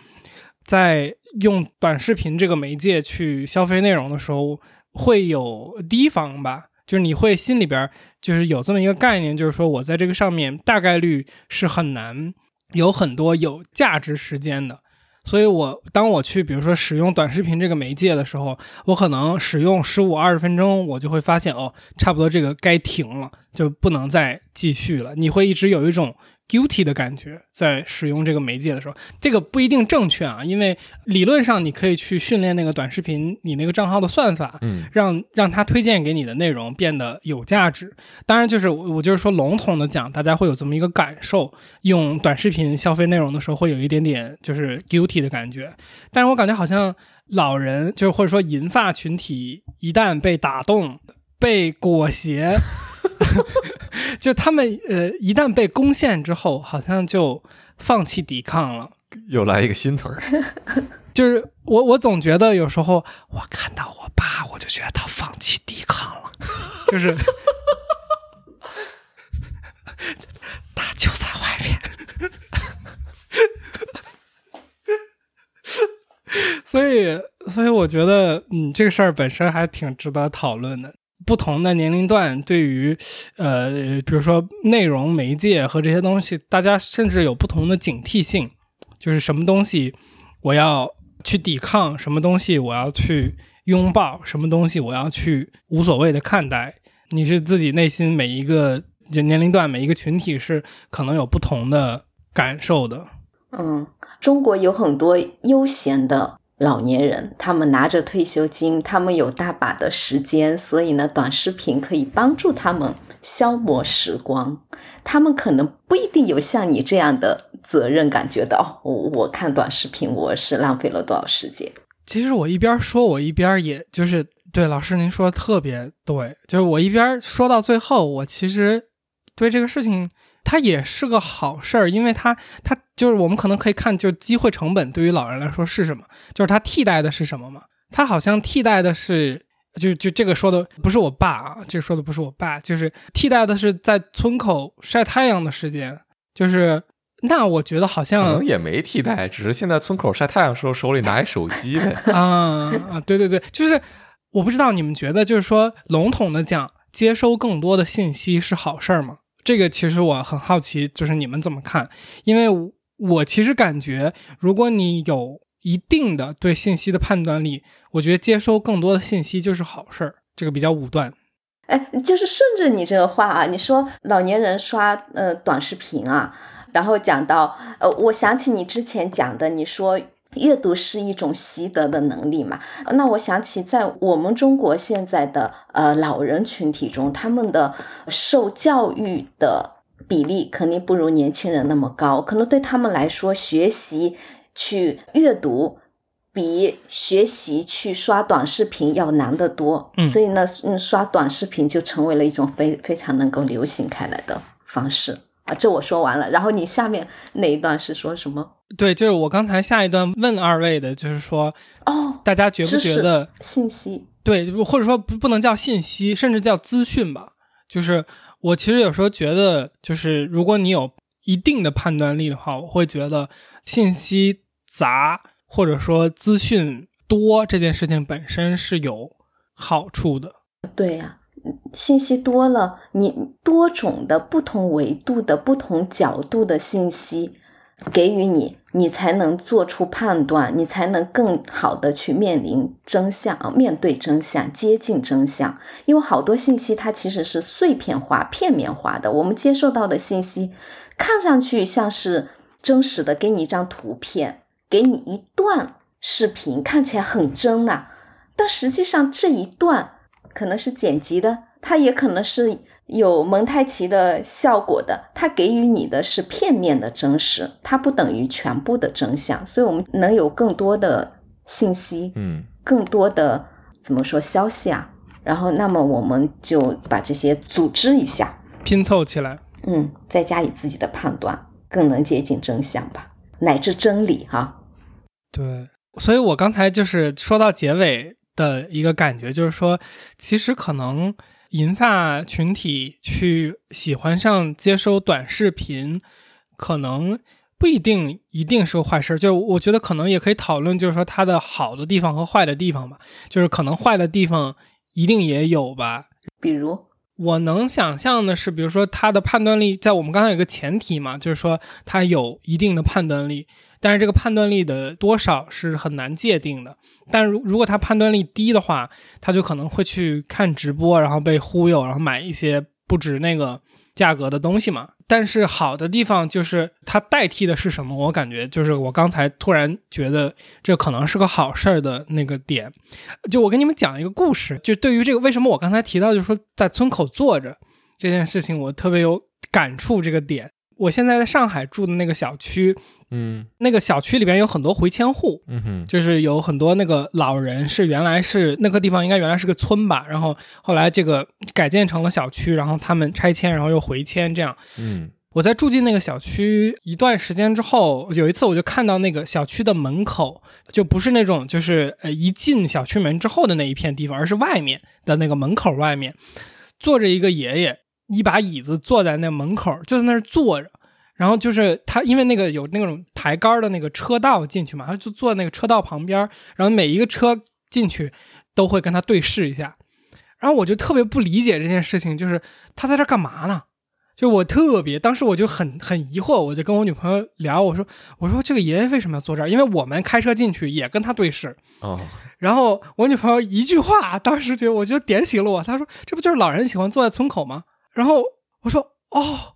在用短视频这个媒介去消费内容的时候，会有提防吧。就是你会心里边就是有这么一个概念，就是说我在这个上面大概率是很难。有很多有价值时间的，所以我当我去比如说使用短视频这个媒介的时候，我可能使用十五二十分钟，我就会发现哦，差不多这个该停了，就不能再继续了。你会一直有一种。Guilty 的感觉，在使用这个媒介的时候，这个不一定正确啊，因为理论上你可以去训练那个短视频你那个账号的算法，嗯，让让它推荐给你的内容变得有价值。当然，就是我就是说笼统的讲，大家会有这么一个感受，用短视频消费内容的时候会有一点点就是 guilty 的感觉。但是我感觉好像老人，就是或者说银发群体，一旦被打动、被裹挟。就他们呃，一旦被攻陷之后，好像就放弃抵抗了。又来一个新词儿，就是我我总觉得有时候我看到我爸，我就觉得他放弃抵抗了，就是他就在外面，所以所以我觉得嗯，这个事儿本身还挺值得讨论的。不同的年龄段对于，呃，比如说内容媒介和这些东西，大家甚至有不同的警惕性，就是什么东西我要去抵抗，什么东西我要去拥抱，什么东西我要去无所谓的看待。你是自己内心每一个就年龄段每一个群体是可能有不同的感受的。嗯，中国有很多悠闲的。老年人，他们拿着退休金，他们有大把的时间，所以呢，短视频可以帮助他们消磨时光。他们可能不一定有像你这样的责任感，觉得我我看短视频，我是浪费了多少时间。其实我一边说，我一边也就是对老师您说的特别对，就是我一边说到最后，我其实对这个事情。它也是个好事儿，因为它它就是我们可能可以看，就机会成本对于老人来说是什么？就是它替代的是什么嘛？它好像替代的是，就就这个说的不是我爸啊，这说的不是我爸，就是替代的是在村口晒太阳的时间。就是那我觉得好像可能也没替代，只是现在村口晒太阳时候手里拿一手机呗。啊啊，对对对，就是我不知道你们觉得，就是说笼统的讲，接收更多的信息是好事儿吗？这个其实我很好奇，就是你们怎么看？因为我其实感觉，如果你有一定的对信息的判断力，我觉得接收更多的信息就是好事儿。这个比较武断。哎，就是顺着你这个话啊，你说老年人刷呃短视频啊，然后讲到呃，我想起你之前讲的，你说阅读是一种习得的能力嘛？那我想起在我们中国现在的呃老人群体中，他们的受教育的比例肯定不如年轻人那么高，可能对他们来说，学习去阅读。比学习去刷短视频要难得多，嗯所以呢，嗯，刷短视频就成为了一种非非常能够流行开来的方式啊。这我说完了，然后你下面那一段是说什么？对，就是我刚才下一段问二位的，就是说，哦，大家觉不觉得信息？对，或者说不不能叫信息，甚至叫资讯吧。就是我其实有时候觉得，就是如果你有一定的判断力的话，我会觉得信息杂。或者说资讯多这件事情本身是有好处的，对呀，信息多了，你多种的不同维度的不同角度的信息给予你，你才能做出判断，你才能更好的去面临真相啊，面对真相，接近真相。因为好多信息它其实是碎片化、片面化的，我们接受到的信息看上去像是真实的，给你一张图片。给你一段视频，看起来很真呐，但实际上这一段可能是剪辑的，它也可能是有蒙太奇的效果的，它给予你的是片面的真实，它不等于全部的真相，所以我们能有更多的信息，嗯，更多的怎么说消息啊，然后那么我们就把这些组织一下，拼凑起来，嗯，再加以自己的判断，更能接近真相吧，乃至真理哈。对，所以我刚才就是说到结尾的一个感觉，就是说，其实可能银发群体去喜欢上接收短视频，可能不一定一定是个坏事。就我觉得可能也可以讨论，就是说它的好的地方和坏的地方吧。就是可能坏的地方一定也有吧。比如，我能想象的是，比如说它的判断力，在我们刚才有个前提嘛，就是说它有一定的判断力。但是这个判断力的多少是很难界定的。但如如果他判断力低的话，他就可能会去看直播，然后被忽悠，然后买一些不值那个价格的东西嘛。但是好的地方就是它代替的是什么？我感觉就是我刚才突然觉得这可能是个好事儿的那个点。就我跟你们讲一个故事，就对于这个为什么我刚才提到就是说在村口坐着这件事情，我特别有感触这个点。我现在在上海住的那个小区，嗯，那个小区里边有很多回迁户，嗯哼，就是有很多那个老人是原来是那个地方应该原来是个村吧，然后后来这个改建成了小区，然后他们拆迁，然后又回迁这样。嗯，我在住进那个小区一段时间之后，有一次我就看到那个小区的门口，就不是那种就是呃一进小区门之后的那一片地方，而是外面的那个门口外面坐着一个爷爷。一把椅子坐在那门口，就在那儿坐着，然后就是他，因为那个有那种抬杆的那个车道进去嘛，他就坐那个车道旁边，然后每一个车进去都会跟他对视一下，然后我就特别不理解这件事情，就是他在这干嘛呢？就我特别当时我就很很疑惑，我就跟我女朋友聊，我说我说这个爷爷为什么要坐这儿？因为我们开车进去也跟他对视哦，然后我女朋友一句话，当时觉得我觉得点醒了我，她说这不就是老人喜欢坐在村口吗？然后我说哦，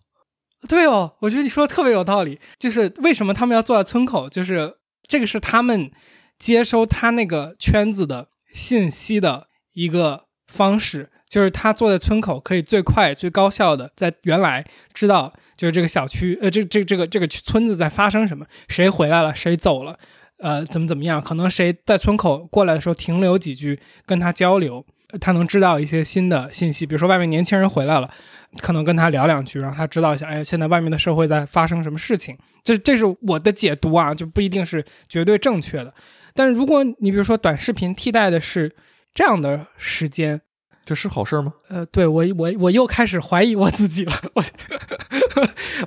对哦，我觉得你说的特别有道理。就是为什么他们要坐在村口？就是这个是他们接收他那个圈子的信息的一个方式。就是他坐在村口，可以最快、最高效的在原来知道，就是这个小区，呃，这这这个这个村子在发生什么，谁回来了，谁走了，呃，怎么怎么样？可能谁在村口过来的时候停留几句，跟他交流。他能知道一些新的信息，比如说外面年轻人回来了，可能跟他聊两句，让他知道一下，哎，现在外面的社会在发生什么事情。这这是我的解读啊，就不一定是绝对正确的。但是如果你比如说短视频替代的是这样的时间，这是好事吗？呃，对我我我又开始怀疑我自己了。我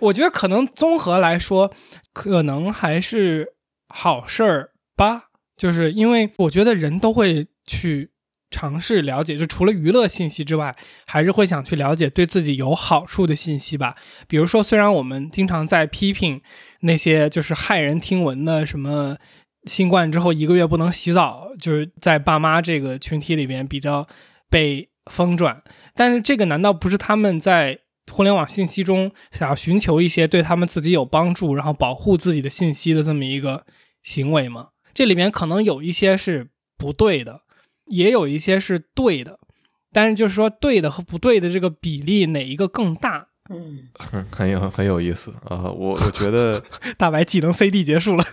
我觉得可能综合来说，可能还是好事儿吧，就是因为我觉得人都会去。尝试了解，就除了娱乐信息之外，还是会想去了解对自己有好处的信息吧。比如说，虽然我们经常在批评那些就是骇人听闻的什么新冠之后一个月不能洗澡，就是在爸妈这个群体里边比较被疯转。但是这个难道不是他们在互联网信息中想要寻求一些对他们自己有帮助，然后保护自己的信息的这么一个行为吗？这里面可能有一些是不对的，也有一些是对的，但是就是说对的和不对的这个比例哪一个更大？嗯，很很有很有意思啊！我我觉得 大白技能 CD 结束了，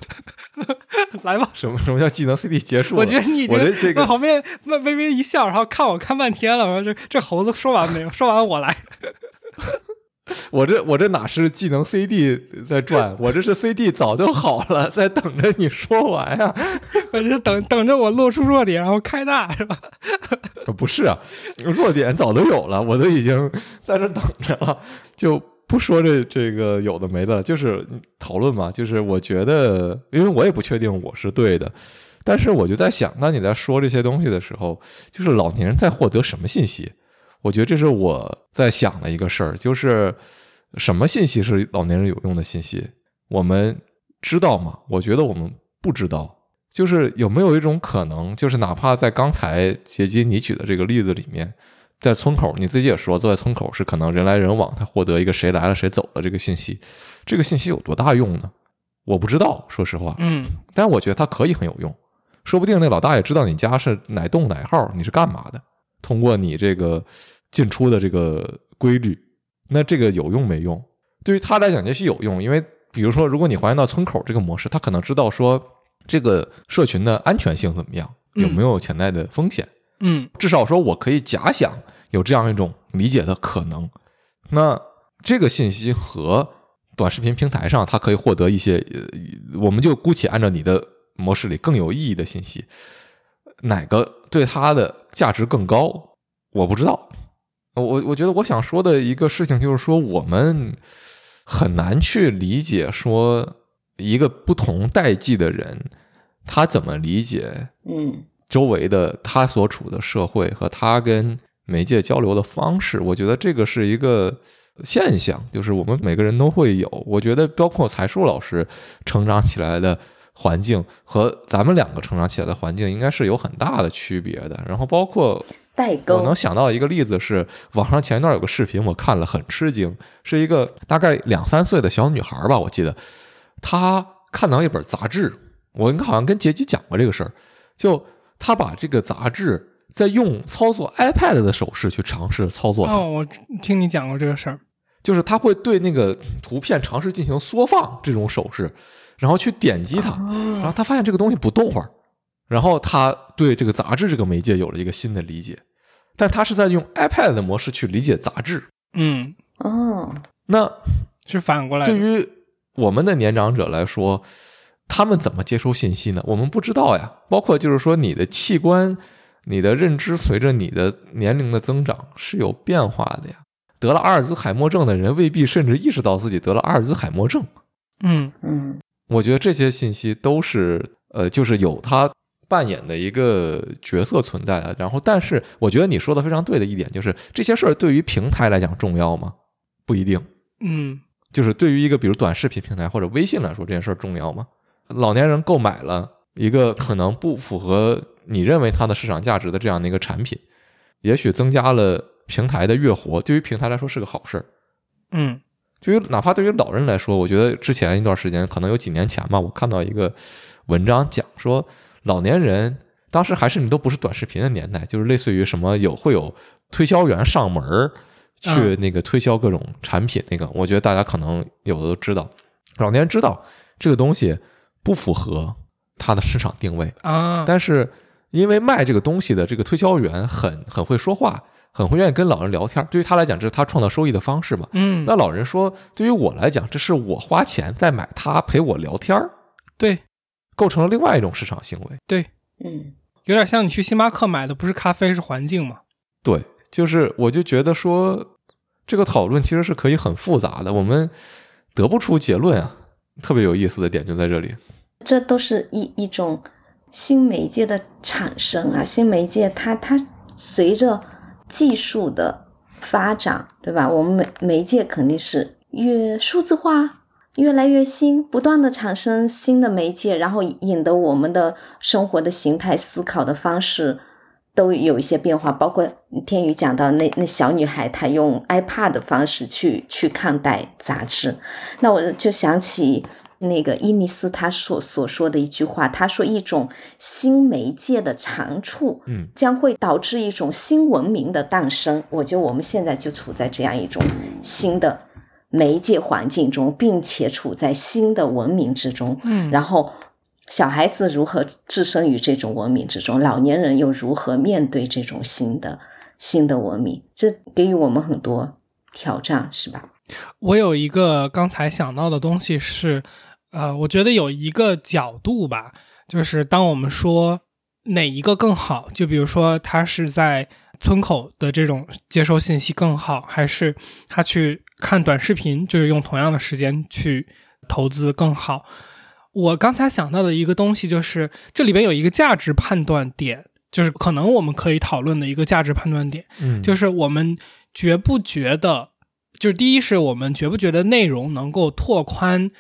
来吧。什么什么叫技能 CD 结束了？我觉得你已经在旁边微微微一笑，然后看我看半天了。我说这这猴子说完没有？说完我来。我这我这哪是技能 CD 在转，我这是 CD 早就好了，在等着你说完呀、我就等等着我露出弱点，然后开大是吧？呃不是啊，弱点早都有了，我都已经在这等着了，就不说这这个有的没的，就是讨论嘛。就是我觉得，因为我也不确定我是对的，但是我就在想，当你在说这些东西的时候，就是老年人在获得什么信息？我觉得这是我在想的一个事儿，就是什么信息是老年人有用的信息？我们知道吗？我觉得我们不知道。就是有没有一种可能，就是哪怕在刚才杰基你举的这个例子里面，在村口你自己也说，坐在村口是可能人来人往，他获得一个谁来了谁走的这个信息，这个信息有多大用呢？我不知道，说实话，嗯但我觉得它可以很有用，说不定那老大爷知道你家是哪栋哪号，你是干嘛的，通过你这个进出的这个规律，那这个有用没用？对于他来讲也许有用，因为比如说，如果你还原到村口这个模式，他可能知道说这个社群的安全性怎么样，有没有潜在的风险，嗯至少说我可以假想有这样一种理解的可能。那这个信息和短视频平台上，它可以获得一些，呃，我们就姑且按照你的模式里更有意义的信息，哪个对它的价值更高？我不知道。我我觉得我想说的一个事情就是说，我们很难去理解说一个不同代际的人他怎么理解嗯周围的他所处的社会和他跟媒介交流的方式，我觉得这个是一个现象，就是我们每个人都会有。我觉得包括才树老师成长起来的环境和咱们两个成长起来的环境应该是有很大的区别的。然后包括代沟。我能想到一个例子是，网上前一段有个视频，我看了很吃惊，是一个大概两三岁的小女孩吧，我记得。她看到一本杂志，我应该好像跟杰基讲过这个事儿，就她把这个杂志在用操作 iPad 的手势去尝试操作它，哦，我听你讲过这个事儿。就是她会对那个图片尝试进行缩放这种手势，然后去点击它，然后她发现这个东西不动会儿，然后他对这个杂志这个媒介有了一个新的理解，但他是在用 iPad 的模式去理解杂志。嗯，哦，那是反过来。对于我们的年长者来说，他们怎么接收信息呢？我们不知道呀。包括就是说，你的器官、你的认知随着你的年龄的增长是有变化的呀。得了阿尔兹海默症的人未必甚至意识到自己得了阿尔兹海默症。嗯嗯我觉得这些信息都是呃，就是有他扮演的一个角色存在的。然后，但是我觉得你说的非常对的一点就是，这些事儿对于平台来讲重要吗？不一定。嗯就是对于一个比如短视频平台或者微信来说，这件事儿重要吗？老年人购买了一个可能不符合你认为它的市场价值的这样的一个产品，也许增加了平台的月活，对于平台来说是个好事儿。嗯对于哪怕对于老人来说，我觉得之前一段时间，可能有几年前吧，我看到一个文章讲说，老年人当时还是你都不是短视频的年代，就是类似于什么有会有推销员上门儿去那个推销各种产品，那个我觉得大家可能有的都知道，老年人知道这个东西不符合他的市场定位，啊，但是因为卖这个东西的这个推销员很很会说话，很会愿意跟老人聊天，对于他来讲，这是他创造收益的方式嘛。嗯，那老人说，对于我来讲，这是我花钱在买他陪我聊天儿，对构成了另外一种市场行为。对，嗯有点像你去星巴克买的不是咖啡是环境嘛。对，就是我就觉得说，这个讨论其实是可以很复杂的，我们得不出结论啊。特别有意思的点就在这里。这都是一一种新媒介的产生啊，新媒介它它随着技术的发展，对吧？我们媒媒介肯定是越数字化，越来越新，不断的产生新的媒介，然后引得我们的生活的形态、思考的方式都有一些变化。包括天宇讲到那那小女孩，她用 iPad 的方式去去看待杂志，那我就想起。那个伊尼斯他所所说的一句话，他说一种新媒介的长处，嗯，将会导致一种新文明的诞生。我觉得我们现在就处在这样一种新的媒介环境中，并且处在新的文明之中。嗯，然后小孩子如何置身于这种文明之中，老年人又如何面对这种新的新的文明？这给予我们很多挑战，是吧？我有一个刚才想到的东西是。呃，我觉得有一个角度吧，就是当我们说哪一个更好，就比如说他是在村口的这种接收信息更好，还是他去看短视频，就是用同样的时间去投资更好。我刚才想到的一个东西就是这里边有一个价值判断点，就是可能我们可以讨论的一个价值判断点，嗯，就是我们觉不觉得，就是第一是我们觉不觉得内容能够拓宽。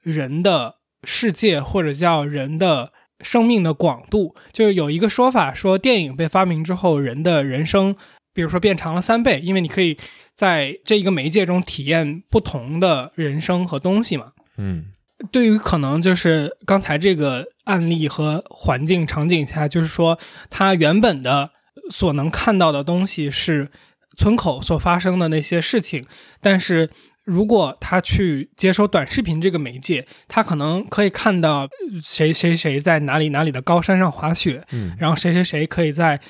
人的世界，或者叫人的生命的广度，就是有一个说法说，电影被发明之后，人的人生，比如说变长了三倍，因为你可以在这一个媒介中体验不同的人生和东西嘛。嗯，对于可能就是刚才这个案例和环境场景下，就是说他原本的所能看到的东西是村口所发生的那些事情，但是。如果他去接收短视频这个媒介，他可能可以看到谁谁谁在哪里哪里的高山上滑雪，嗯，然后谁谁谁可以在，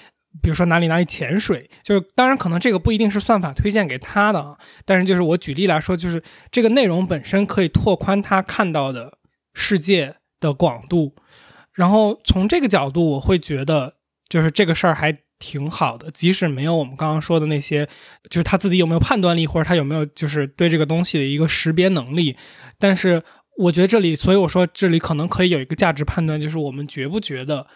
比如说哪里哪里潜水，就是当然可能这个不一定是算法推荐给他的，但是就是我举例来说，就是这个内容本身可以拓宽他看到的世界的广度，然后从这个角度，我会觉得就是这个事儿还。挺好的，即使没有我们刚刚说的那些，就是他自己有没有判断力，或者他有没有就是对这个东西的一个识别能力，但是我觉得这里，所以我说这里可能可以有一个价值判断，就是我们觉不觉得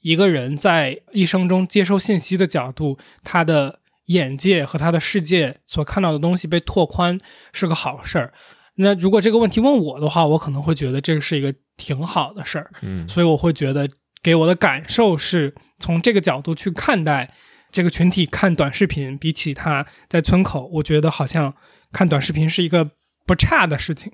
一个人在一生中接收信息的角度，他的眼界和他的世界所看到的东西被拓宽是个好事儿。那如果这个问题问我的话，我可能会觉得这个是一个挺好的事儿。嗯，所以我会觉得。给我的感受是从这个角度去看待这个群体看短视频，比起他在村口，我觉得好像看短视频是一个不差的事情。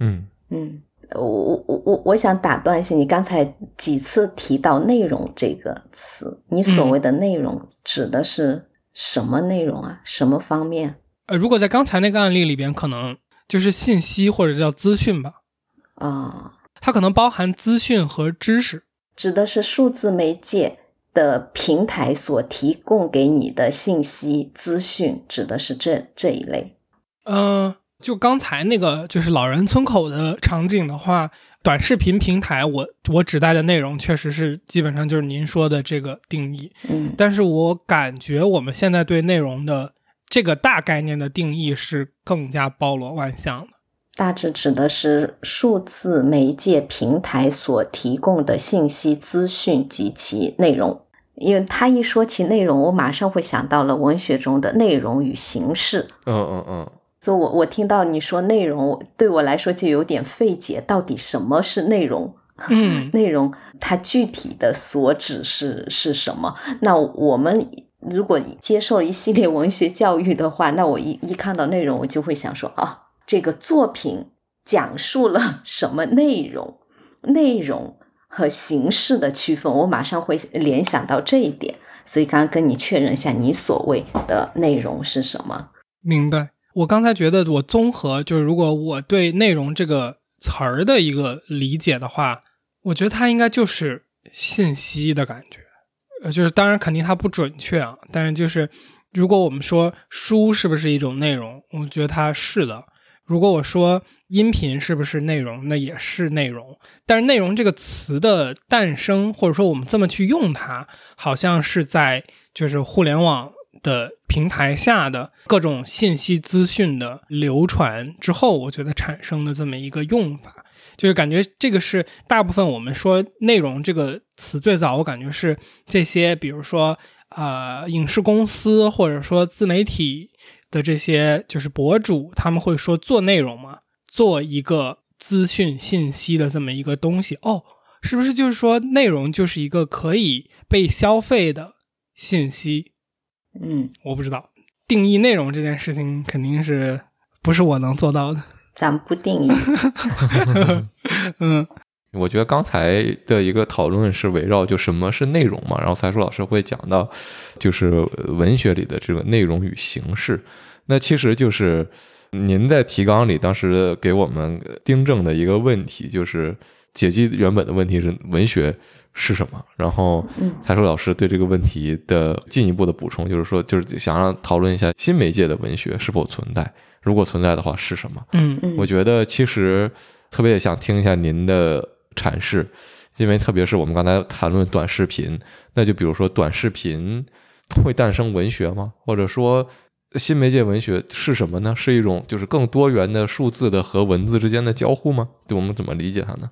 嗯嗯，我我我我我想打断一下，你刚才几次提到“内容”这个词，你所谓的内容指的是什么内容啊？什么方面？呃，如果在刚才那个案例里边，可能就是信息或者叫资讯吧。啊，它可能包含资讯和知识。指的是数字媒介的平台所提供给你的信息资讯，指的是这这一类。嗯，就刚才那个就是老人村口的场景的话，短视频平台，我我指代的内容确实是基本上就是您说的这个定义。嗯，但是我感觉我们现在对内容的这个大概念的定义是更加包罗万象的。大致指的是数字媒介平台所提供的信息、资讯及其内容。因为他一说起内容，我马上会想到了文学中的内容与形式。嗯嗯嗯。所以，我我听到你说内容，对我来说就有点费解。到底什么是内容？嗯，内容它具体的所指是是什么？那我们如果接受一系列文学教育的话，那我一一看到内容，我就会想说啊。这个作品讲述了 什么内容？内容和形式的区分，我马上会联想到这一点。所以刚刚跟你确认一下，你所谓的内容是什么？明白。我刚才觉得，我综合就是，如果我对“内容”这个词儿的一个理解的话，我觉得它应该就是信息的感觉。呃，就是当然肯定它不准确啊，但是就是如果我们说书是不是一种内容，我觉得它是的。如果我说音频是不是内容，那也是内容。但是“内容”这个词的诞生，或者说我们这么去用它，好像是在就是互联网的平台下的各种信息资讯的流传之后，我觉得产生的这么一个用法，就是感觉这个是大部分我们说“内容”这个词最早，我感觉是这些，比如说啊，影视公司或者说自媒体。的这些就是博主，他们会说做内容嘛，做一个资讯信息的这么一个东西哦，是不是就是说内容就是一个可以被消费的信息。嗯，我不知道定义内容这件事情肯定是不是我能做到的。咱不定义。嗯 我觉得刚才的一个讨论是围绕就什么是内容嘛，然后才叔老师会讲到，就是文学里的这个内容与形式。那其实就是您在提纲里当时给我们订正的一个问题，就是解析原本的问题是文学是什么，然后嗯才叔老师对这个问题的进一步的补充，就是说就是想让讨论一下新媒介的文学是否存在，如果存在的话是什么。嗯嗯，我觉得其实特别想听一下您的阐释，因为特别是我们刚才谈论短视频，那就比如说短视频会诞生文学吗？或者说新媒介文学是什么呢？是一种就是更多元的数字的和文字之间的交互吗？对我们怎么理解它呢？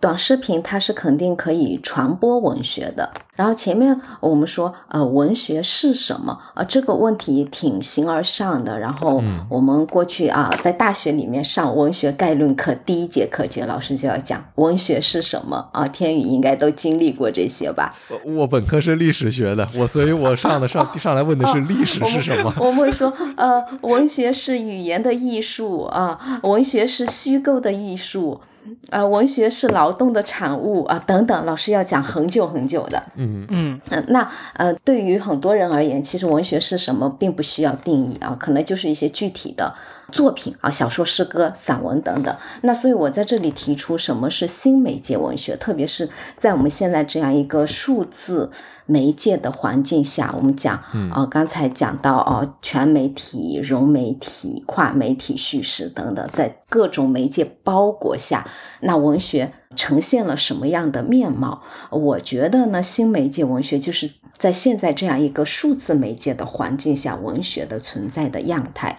嗯，短视频它是肯定可以传播文学的。然后前面我们说，呃，文学是什么？啊、这个问题挺形而上的。然后嗯我们过去啊，在大学里面上文学概论课，第一节课就老师就要讲文学是什么啊。天宇应该都经历过这些吧？我本科是历史学的，我所以我上的上上来问的是历史是什么？我们会说，呃，文学是语言的艺术啊，文学是虚构的艺术，呃，文学是劳动的产物啊，等等。老师要讲很久很久的。嗯嗯嗯，那呃，对于很多人而言，其实文学是什么，并不需要定义啊，可能就是一些具体的作品啊，小说、诗歌、散文等等。那所以我在这里提出什么是新媒介文学，特别是在我们现在这样一个数字媒介的环境下，我们讲嗯啊、刚才讲到啊、全媒体、融媒体、跨媒体叙事等等，在各种媒介包裹下，那文学呈现了什么样的面貌？我觉得呢，新媒介文学就是在现在这样一个数字媒介的环境下，文学的存在的样态。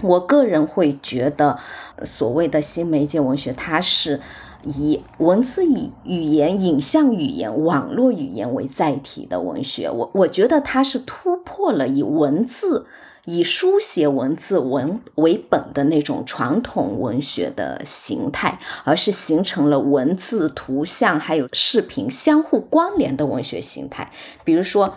我个人会觉得，呃所谓的新媒介文学，它是以文字语语言、影像语言、网络语言为载体的文学。我我觉得它是突破了以文字、以书写文字文为本的那种传统文学的形态，而是形成了文字、图像还有视频相互关联的文学形态。比如说，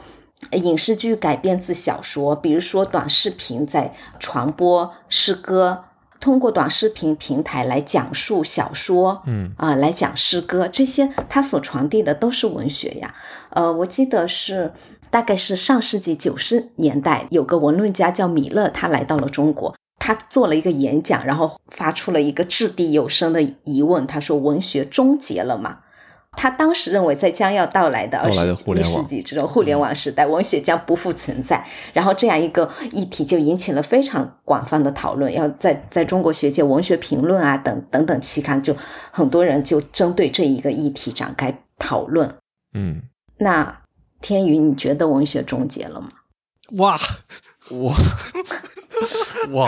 影视剧改编自小说，比如说短视频在传播诗歌，通过短视频平台来讲述小说，嗯啊、来讲诗歌，这些它所传递的都是文学呀。呃，我记得是大概是上世纪九十年代，有个文论家叫米勒，他来到了中国。他做了一个演讲，然后发出了一个掷地有声的疑问。他说：“文学终结了吗？”他当时认为，在将要到来的二到来的十一世互联网纪这种互联网时代，文学将不复存在。然后这样一个议题就引起了非常广泛的讨论，要在在中国学界文学评论啊等等等期刊，就很多人就针对这一个议题展开讨论。嗯，那天宇，你觉得文学终结了吗？哇，我我，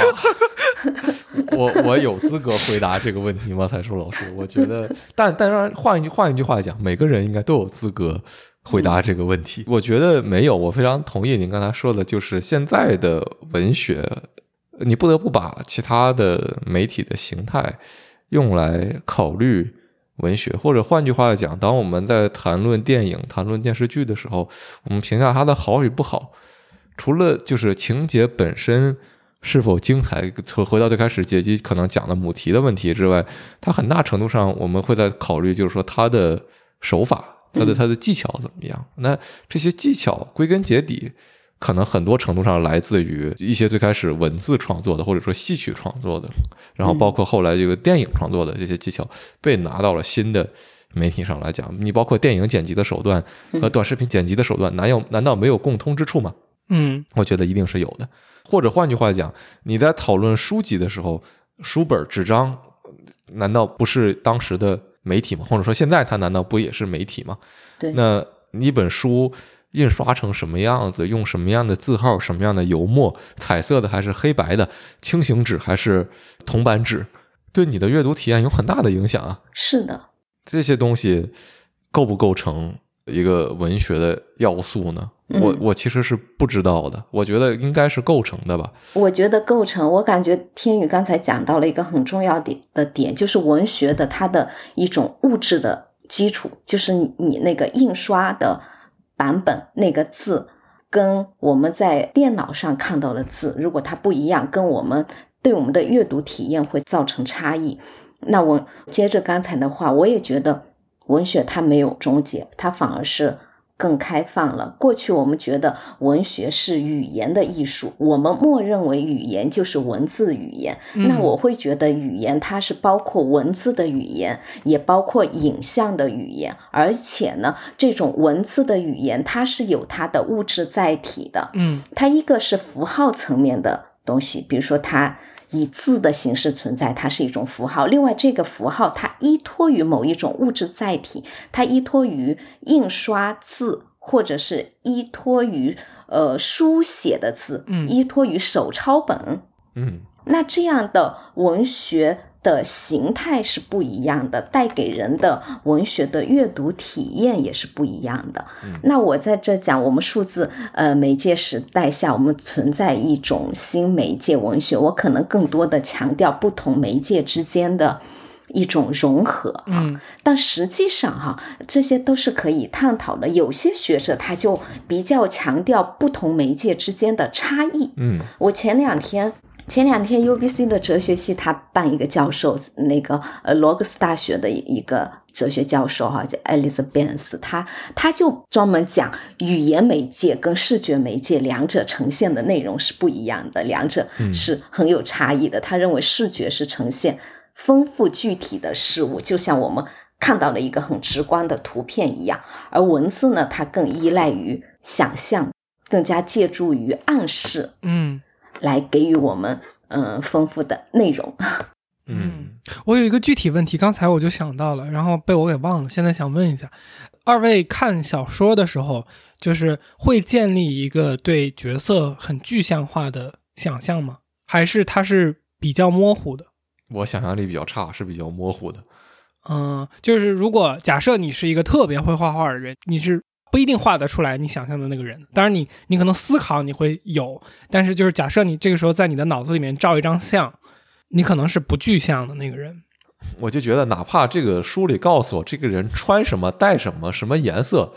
我我有资格回答这个问题吗？才叔老师，我觉得，但但让换一句换一句话讲，每个人应该都有资格回答这个问题。我觉得没有，我非常同意您刚才说的，就是现在的文学，你不得不把其他的媒体的形态用来考虑。文学，或者换句话讲，当我们在谈论电影、谈论电视剧的时候，我们评价它的好与不好，除了就是情节本身是否精彩，回回到最开始杰基可能讲的母题的问题之外，它很大程度上我们会在考虑，就是说它的手法、它的它的技巧怎么样。那这些技巧归根结底，可能很多程度上来自于一些最开始文字创作的，或者说戏曲创作的，然后包括后来这个电影创作的这些技巧被拿到了新的。媒体上来讲，你包括电影剪辑的手段和短视频剪辑的手段，难有难道没有共通之处吗？嗯我觉得一定是有的。或者换句话讲，你在讨论书籍的时候，书本纸张难道不是当时的媒体吗？或者说现在它难道不也是媒体吗？对，那一本书印刷成什么样子，用什么样的字号、什么样的油墨，彩色的还是黑白的，轻型纸还是铜版纸，对你的阅读体验有很大的影响啊。是的，这些东西构不构成一个文学的要素呢？我嗯我其实是不知道的，我觉得应该是构成的吧。我觉得构成，我感觉天宇刚才讲到了一个很重要的的点，就是文学的它的一种物质的基础，就是你你那个印刷的版本那个字，跟我们在电脑上看到的字，如果它不一样，跟我们对我们的阅读体验会造成差异。那我接着刚才的话，我也觉得文学它没有终结，它反而是。更开放了。过去我们觉得文学是语言的艺术，我们默认为语言就是文字语言。那我会觉得语言它是包括文字的语言，也包括影像的语言。而且呢，这种文字的语言它是有它的物质载体的。嗯，它一个是符号层面的东西，比如说它。以字的形式存在，它是一种符号。另外，这个符号它依托于某一种物质载体，它依托于印刷字，或者是依托于呃书写的字，嗯，依托于手抄本，嗯，那这样的文学。的形态是不一样的，带给人的文学的阅读体验也是不一样的。那我在这讲，我们数字呃媒介时代下，我们存在一种新媒介文学，我可能更多的强调不同媒介之间的一种融合啊。但实际上哈，这些都是可以探讨的。有些学者他就比较强调不同媒介之间的差异。嗯，我前两天。前两天，U B C 的哲学系他办一个教授，那个呃罗格斯大学的一个哲学教授哈，叫爱丽丝·贝斯，他他就专门讲语言媒介跟视觉媒介两者呈现的内容是不一样的，两者是很有差异的。他认为视觉是呈现丰富具体的事物，就像我们看到了一个很直观的图片一样，而文字呢，它更依赖于想象，更加借助于暗示。嗯。来给予我们嗯丰富的内容。嗯，我有一个具体问题，刚才我就想到了，然后被我给忘了。现在想问一下，二位看小说的时候，就是会建立一个对角色很具象化的想象吗？还是它是比较模糊的？我想象力比较差，是比较模糊的。嗯，就是如果假设你是一个特别会画画的人，你是。不一定画得出来你想象的那个人，当然你你可能思考你会有，但是就是假设你这个时候在你的脑子里面照一张相，你可能是不具象的那个人。我就觉得，哪怕这个书里告诉我这个人穿什么、戴什么、什么颜色，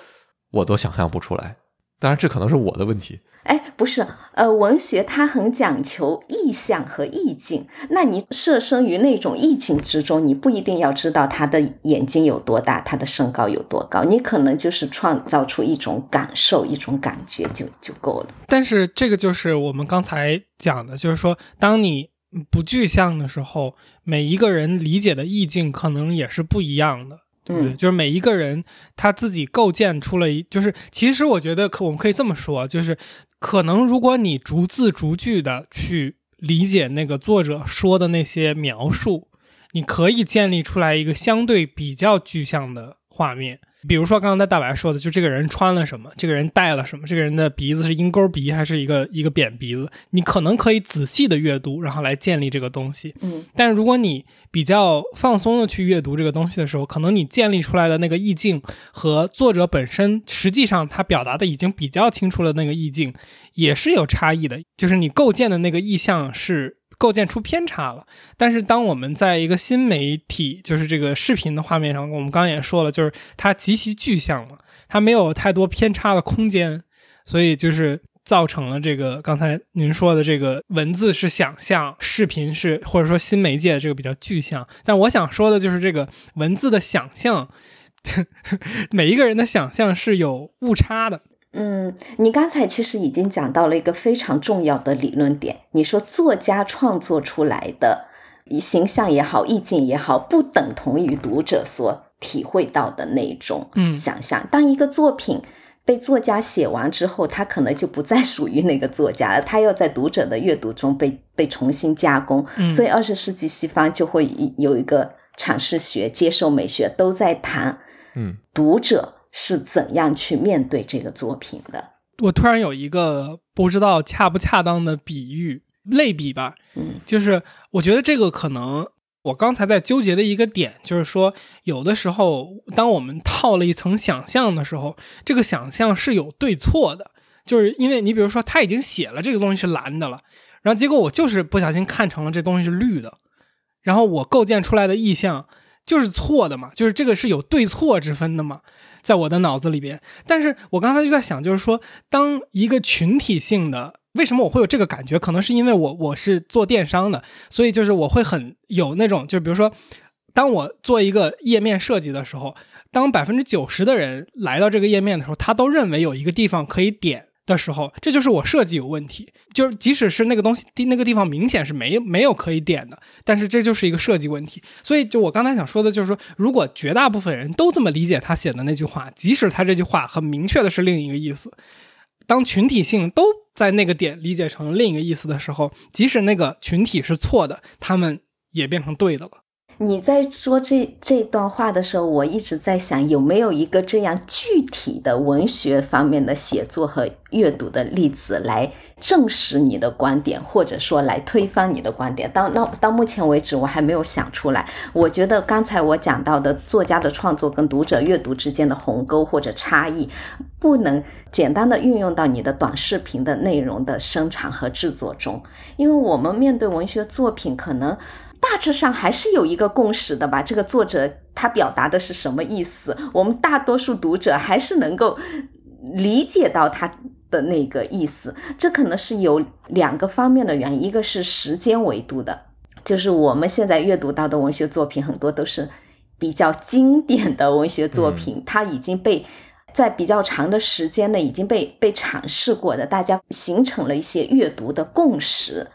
我都想象不出来。当然，这可能是我的问题。哎，不是，呃，文学它很讲求意象和意境。那你设身于那种意境之中，你不一定要知道他的眼睛有多大，他的身高有多高，你可能就是创造出一种感受、一种感觉就就够了。但是这个就是我们刚才讲的，就是说，当你不具象的时候，每一个人理解的意境可能也是不一样的。对，就是每一个人他自己构建出了一，就是其实我觉得可我们可以这么说，就是可能如果你逐字逐句的去理解那个作者说的那些描述，你可以建立出来一个相对比较具象的画面。比如说刚才大白说的，就这个人穿了什么，这个人戴了什么，这个人的鼻子是鹰钩鼻还是一个一个扁鼻子，你可能可以仔细的阅读，然后来建立这个东西。嗯，但如果你比较放松的去阅读这个东西的时候，可能你建立出来的那个意境和作者本身实际上他表达的已经比较清楚了，那个意境也是有差异的，就是你构建的那个意象是。构建出偏差了，但是当我们在一个新媒体，就是这个视频的画面上，我们刚刚也说了，就是它极其具象嘛，它没有太多偏差的空间，所以就是造成了这个刚才您说的这个文字是想象，视频是或者说新媒介这个比较具象。但我想说的就是这个文字的想象，每一个人的想象是有误差的。嗯，你刚才其实已经讲到了一个非常重要的理论点。你说作家创作出来的形象也好，意境也好，不等同于读者所体会到的那种想象。当一个作品被作家写完之后，他可能就不再属于那个作家了，他要在读者的阅读中被被重新加工。所以，二十世纪西方就会有一个阐释学、接受美学都在谈，嗯，读者。是怎样去面对这个作品的？我突然有一个不知道恰不恰当的比喻类比吧，嗯，就是我觉得这个可能我刚才在纠结的一个点，就是说有的时候，当我们套了一层想象的时候，这个想象是有对错的，就是因为你比如说他已经写了这个东西是蓝的了，然后结果我就是不小心看成了这东西是绿的，然后我构建出来的意象就是错的嘛，就是这个是有对错之分的嘛。在我的脑子里边。但是我刚才就在想，就是说，当一个群体性的，为什么我会有这个感觉？可能是因为我我是做电商的，所以就是我会很有那种，就比如说，当我做一个页面设计的时候，当百分之九十的人来到这个页面的时候，他都认为有一个地方可以点。的时候，这就是我设计有问题。就是即使是那个东西地那个地方明显是没没有可以点的，但是这就是一个设计问题。所以，就我刚才想说的，就是说，如果绝大部分人都这么理解他写的那句话，即使他这句话很明确的是另一个意思，当群体性都在那个点理解成另一个意思的时候，即使那个群体是错的，他们也变成对的了。你在说这这段话的时候，我一直在想，有没有一个这样具体的文学方面的写作和阅读的例子来证实你的观点，或者说来推翻你的观点？到那到目前为止，我还没有想出来。我觉得刚才我讲到的作家的创作跟读者阅读之间的鸿沟或者差异，不能简单的运用到你的短视频的内容的生产和制作中，因为我们面对文学作品，可能。大致上还是有一个共识的吧。这个作者他表达的是什么意思？我们大多数读者还是能够理解到他的那个意思。这可能是有两个方面的原因，一个是时间维度的，就是我们现在阅读到的文学作品很多都是比较经典的文学作品，它已经被在比较长的时间内已经被被阐释过的，大家形成了一些阅读的共识。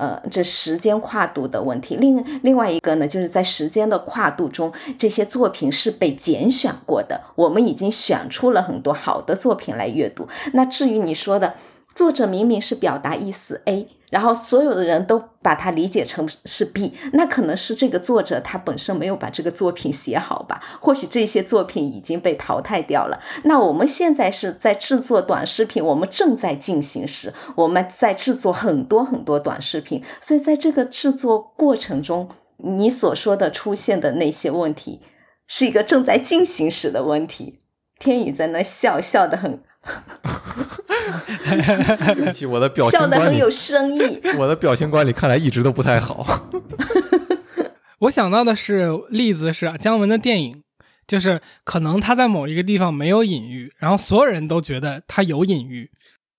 呃，这时间跨度的问题。另另外一个呢，就是在时间的跨度中，这些作品是被拣选过的。我们已经选出了很多好的作品来阅读。那至于你说的，作者明明是表达意思 A。然后所有的人都把它理解成是 B，那可能是这个作者他本身没有把这个作品写好吧？或许这些作品已经被淘汰掉了。那我们现在是在制作短视频，我们正在进行时，我们在制作很多很多短视频，所以在这个制作过程中，你所说的出现的那些问题，是一个正在进行时的问题。天宇在那笑笑的很。对不起，我的表情笑得很有深意。我的表情管理看来一直都不太好。我想到的是例子是姜文的电影，就是可能他在某一个地方没有隐喻，然后所有人都觉得他有隐喻。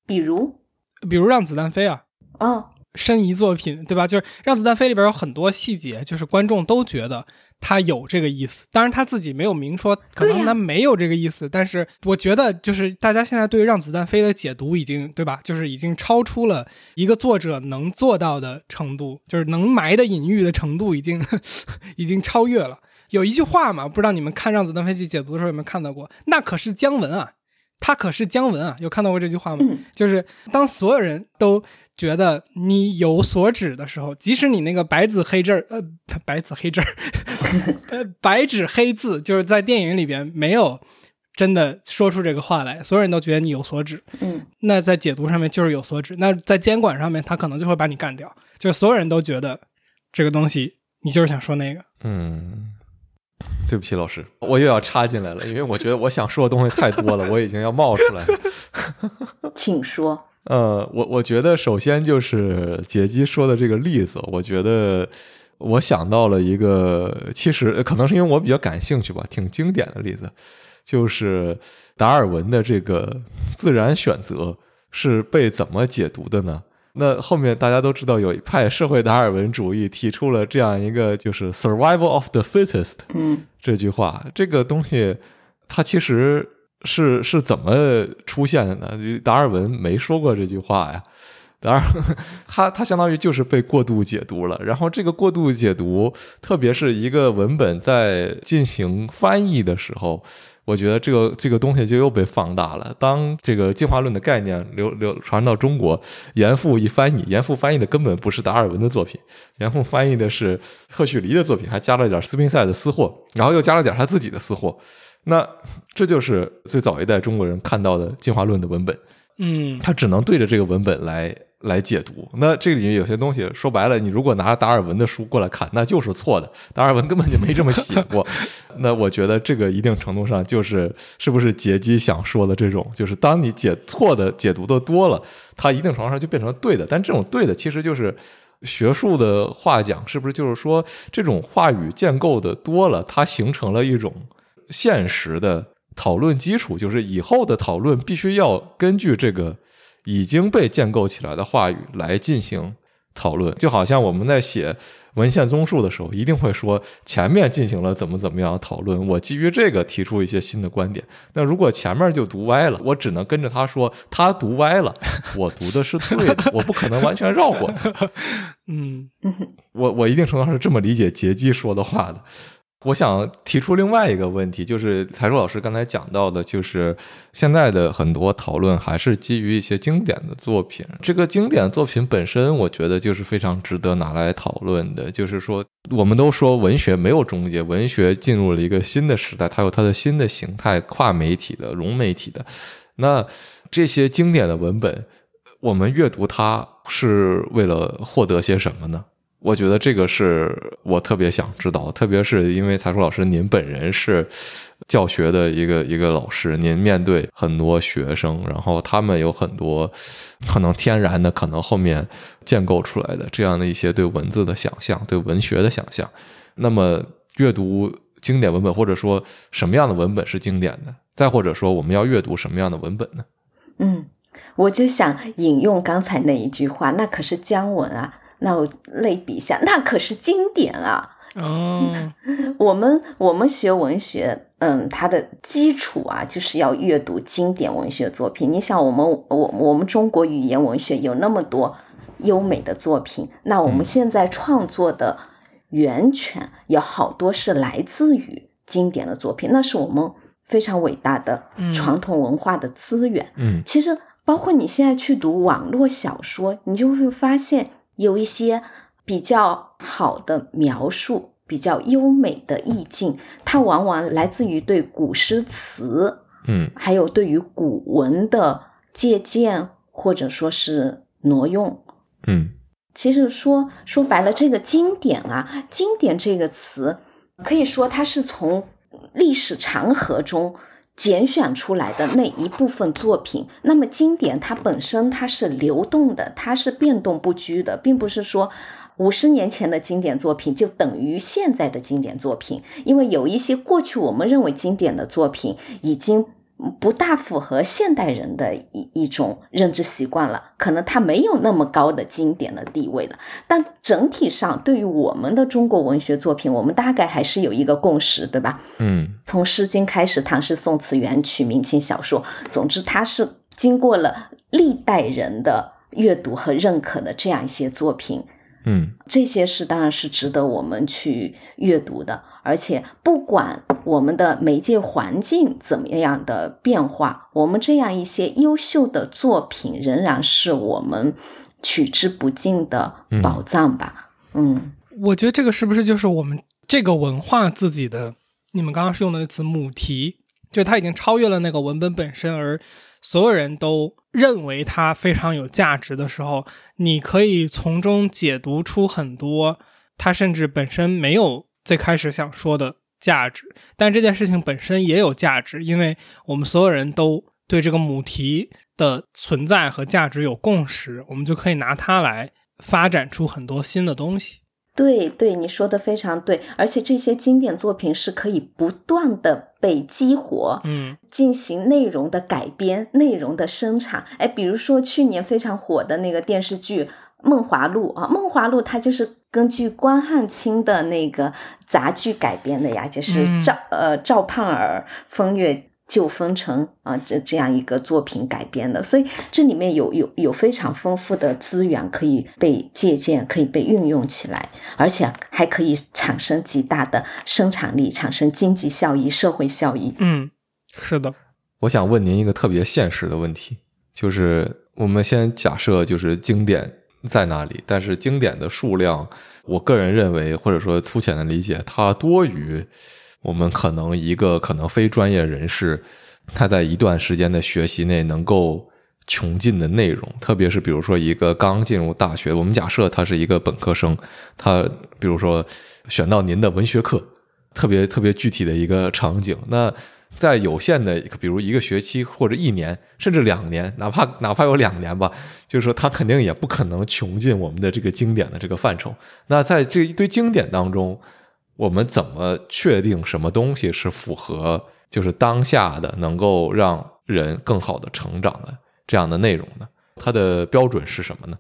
比如，比如让子弹飞啊，哦，申遗作品对吧？就是让子弹飞里边有很多细节，就是观众都觉得。他有这个意思，当然他自己没有明说，可能他没有这个意思。但是我觉得，就是大家现在对《让子弹飞》的解读已经，对吧？就是已经超出了一个作者能做到的程度，就是能埋的隐喻的程度，已经 已经超越了。有一句话嘛，不知道你们看《让子弹飞》去解读的时候有没有看到过？那可是姜文啊，他可是姜文啊，有看到过这句话吗？就是当所有人都。觉得你有所指的时候，即使你那个白纸黑字儿，呃，白纸黑字儿，呃，白纸黑字，就是在电影里边没有真的说出这个话来，所有人都觉得你有所指。嗯，那在解读上面就是有所指，那在监管上面，他可能就会把你干掉。就是所有人都觉得这个东西，你就是想说那个。嗯，对不起，老师，我又要插进来了，因为我觉得我想说的东西太多了，我已经要冒出来了。请说。呃，我我觉得首先就是杰基说的这个例子，我觉得我想到了一个，其实可能是因为我比较感兴趣吧，挺经典的例子，就是达尔文的这个自然选择是被怎么解读的呢？那后面大家都知道，有一派社会达尔文主义提出了这样一个就是 “survival of the fittest” 嗯这句话，这个东西它其实。是是怎么出现的呢？达尔文没说过这句话呀。达尔，他他相当于就是被过度解读了。然后这个过度解读，特别是一个文本在进行翻译的时候，我觉得这个这个东西就又被放大了。当这个进化论的概念流流传到中国，严复一翻译，严复翻译的根本不是达尔文的作品，严复翻译的是赫胥黎的作品，还加了点斯宾塞的私货，然后又加了点他自己的私货。那 这就是最早一代中国人看到的进化论的文本，嗯，他只能对着这个文本来来解读。那这里面有些东西说白了，你如果拿达尔文的书过来看，那就是错的。达尔文根本就没这么写过。那我觉得这个一定程度上就是是不是杰基想说的这种，就是当你解错的解读的多了，它一定程度上就变成了对的。但这种对的其实就是学术的话讲，是不是就是说这种话语建构的多了，它形成了一种。现实的讨论基础，就是以后的讨论必须要根据这个已经被建构起来的话语来进行讨论，就好像我们在写。文献综述的时候，一定会说前面进行了怎么怎么样讨论，我基于这个提出一些新的观点。那如果前面就读歪了，我只能跟着他说他读歪了，我读的是对的，我不可能完全绕过他。嗯，我我一定程度上是这么理解杰基说的话的。我想提出另外一个问题，就是财叔老师刚才讲到的，就是现在的很多讨论还是基于一些经典的作品。这个经典作品本身，我觉得就是非常值得拿来讨论的。就是说，我们都说文学没有终结，文学进入了一个新的时代，它有它的新的形态，跨媒体的、融媒体的。那这些经典的文本，我们阅读它是为了获得些什么呢？我觉得这个是我特别想知道，特别是因为财叔老师您本人是教学的一个一个老师，您面对很多学生，然后他们有很多可能天然的，可能后面建构出来的这样的一些对文字的想象，对文学的想象。那么阅读经典文本，或者说什么样的文本是经典的？再或者说我们要阅读什么样的文本呢？嗯，我就想引用刚才那一句话，那可是姜文啊。那我类比一下，那可是经典啊！哦，我们我们学文学，嗯，它的基础啊，就是要阅读经典文学作品。你想，我们我我们中国语言文学有那么多优美的作品，那我们现在创作的源泉有好多是来自于经典的作品，那是我们非常伟大的传统文化的资源。嗯，其实包括你现在去读网络小说，你就会发现。有一些比较好的描述，比较优美的意境，它往往来自于对古诗词，嗯，还有对于古文的借鉴或者说是挪用，嗯，其实说说白了，这个经典啊，经典这个词，可以说它是从历史长河中。拣选出来的那一部分作品，那么经典它本身它是流动的，它是变动不居的，并不是说五十年前的经典作品就等于现在的经典作品，因为有一些过去我们认为经典的作品已经。不大符合现代人的一一种认知习惯了，可能它没有那么高的经典的地位了。但整体上，对于我们的中国文学作品，我们大概还是有一个共识，对吧？嗯，从《诗经》开始，唐诗宋词元曲明清小说，总之它是经过了历代人的阅读和认可的这样一些作品。嗯，这些是当然是值得我们去阅读的。而且，不管我们的媒介环境怎么样的变化，我们这样一些优秀的作品仍然是我们取之不尽的宝藏吧。嗯，我觉得这个是不是就是我们这个文化自己的？你们刚刚是用的那词“母题”，就它已经超越了那个文本本身，而所有人都认为它非常有价值的时候，你可以从中解读出很多，它甚至本身没有。最开始想说的价值，但这件事情本身也有价值，因为我们所有人都对这个母题的存在和价值有共识，我们就可以拿它来发展出很多新的东西。对对，你说的非常对，而且这些经典作品是可以不断的被激活，嗯，进行内容的改编、内容的生产。哎，比如说去年非常火的那个电视剧。《梦华录》啊，《梦华录》它就是根据关汉卿的那个杂剧改编的呀，就是赵呃赵盼儿风月旧风尘啊这这样一个作品改编的，所以这里面有有有非常丰富的资源可以被借鉴，可以被运用起来，而且还可以产生极大的生产力，产生经济效益、社会效益。嗯，是的。我想问您一个特别现实的问题，就是我们先假设就是经典。在那里？但是经典的数量，我个人认为，或者说粗浅的理解，它多于我们可能一个可能非专业人士他在一段时间的学习内能够穷尽的内容。特别是比如说一个刚进入大学，我们假设他是一个本科生，他比如说选到您的文学课，特别特别具体的一个场景，那。在有限的，比如一个学期或者一年，甚至两年，哪怕哪怕有两年吧，就是说他肯定也不可能穷尽我们的这个经典的这个范畴。那在这一堆经典当中，我们怎么确定什么东西是符合就是当下的能够让人更好的成长的这样的内容呢？它的标准是什么呢？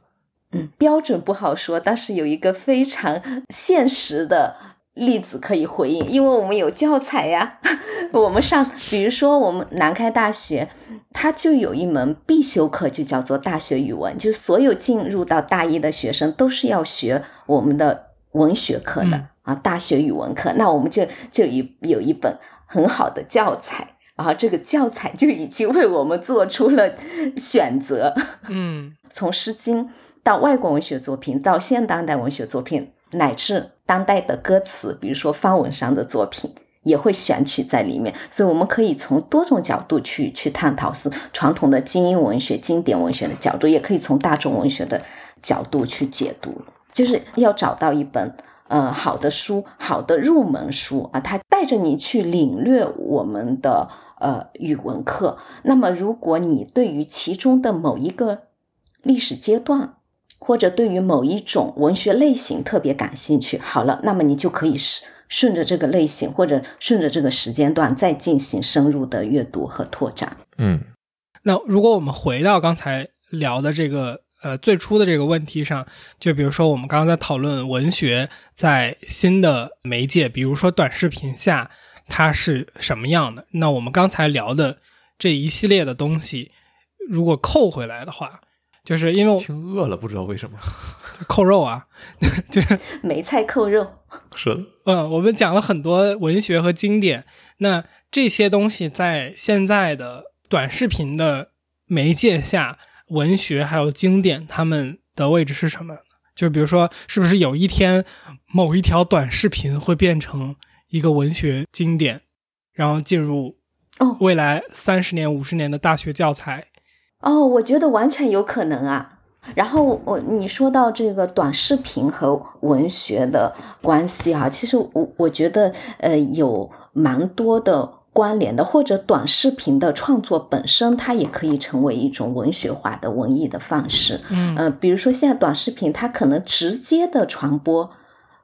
嗯，标准不好说，但是有一个非常现实的例子可以回应，因为我们有教材呀。我们上，比如说我们南开大学，它就有一门必修课，就叫做大学语文，就所有进入到大一的学生都是要学我们的文学课的啊，大学语文课。那我们就就一有一本很好的教材，然后这个教材就已经为我们做出了选择。嗯，从《诗经》。到外国文学作品，到现当代文学作品，乃至当代的歌词，比如说方文山的作品，也会选取在里面。所以我们可以从多种角度去去探讨，是传统的精英文学、经典文学的角度，也可以从大众文学的角度去解读。就是要找到一本呃好的书，好的入门书啊，它带着你去领略我们的呃语文课。那么，如果你对于其中的某一个历史阶段，或者对于某一种文学类型特别感兴趣，好了，那么你就可以顺顺着这个类型，或者顺着这个时间段再进行深入的阅读和拓展。嗯，那如果我们回到刚才聊的这个呃最初的这个问题上，就比如说我们刚刚在讨论文学在新的媒介，比如说短视频下它是什么样的？那我们刚才聊的这一系列的东西，如果扣回来的话。就是因为我挺饿了，不知道为什么扣肉啊，就 是梅菜扣肉。是的，嗯，我们讲了很多文学和经典，那这些东西在现在的短视频的媒介下，文学还有经典，他们的位置是什么？就比如说，是不是有一天某一条短视频会变成一个文学经典，然后进入未来三十年、五十年的大学教材？哦，我觉得完全有可能啊。然后我你说到这个短视频和文学的关系啊，其实我我觉得呃有蛮多的关联的，或者短视频的创作本身它也可以成为一种文学化的文艺的方式。嗯，呃，比如说现在短视频它可能直接的传播，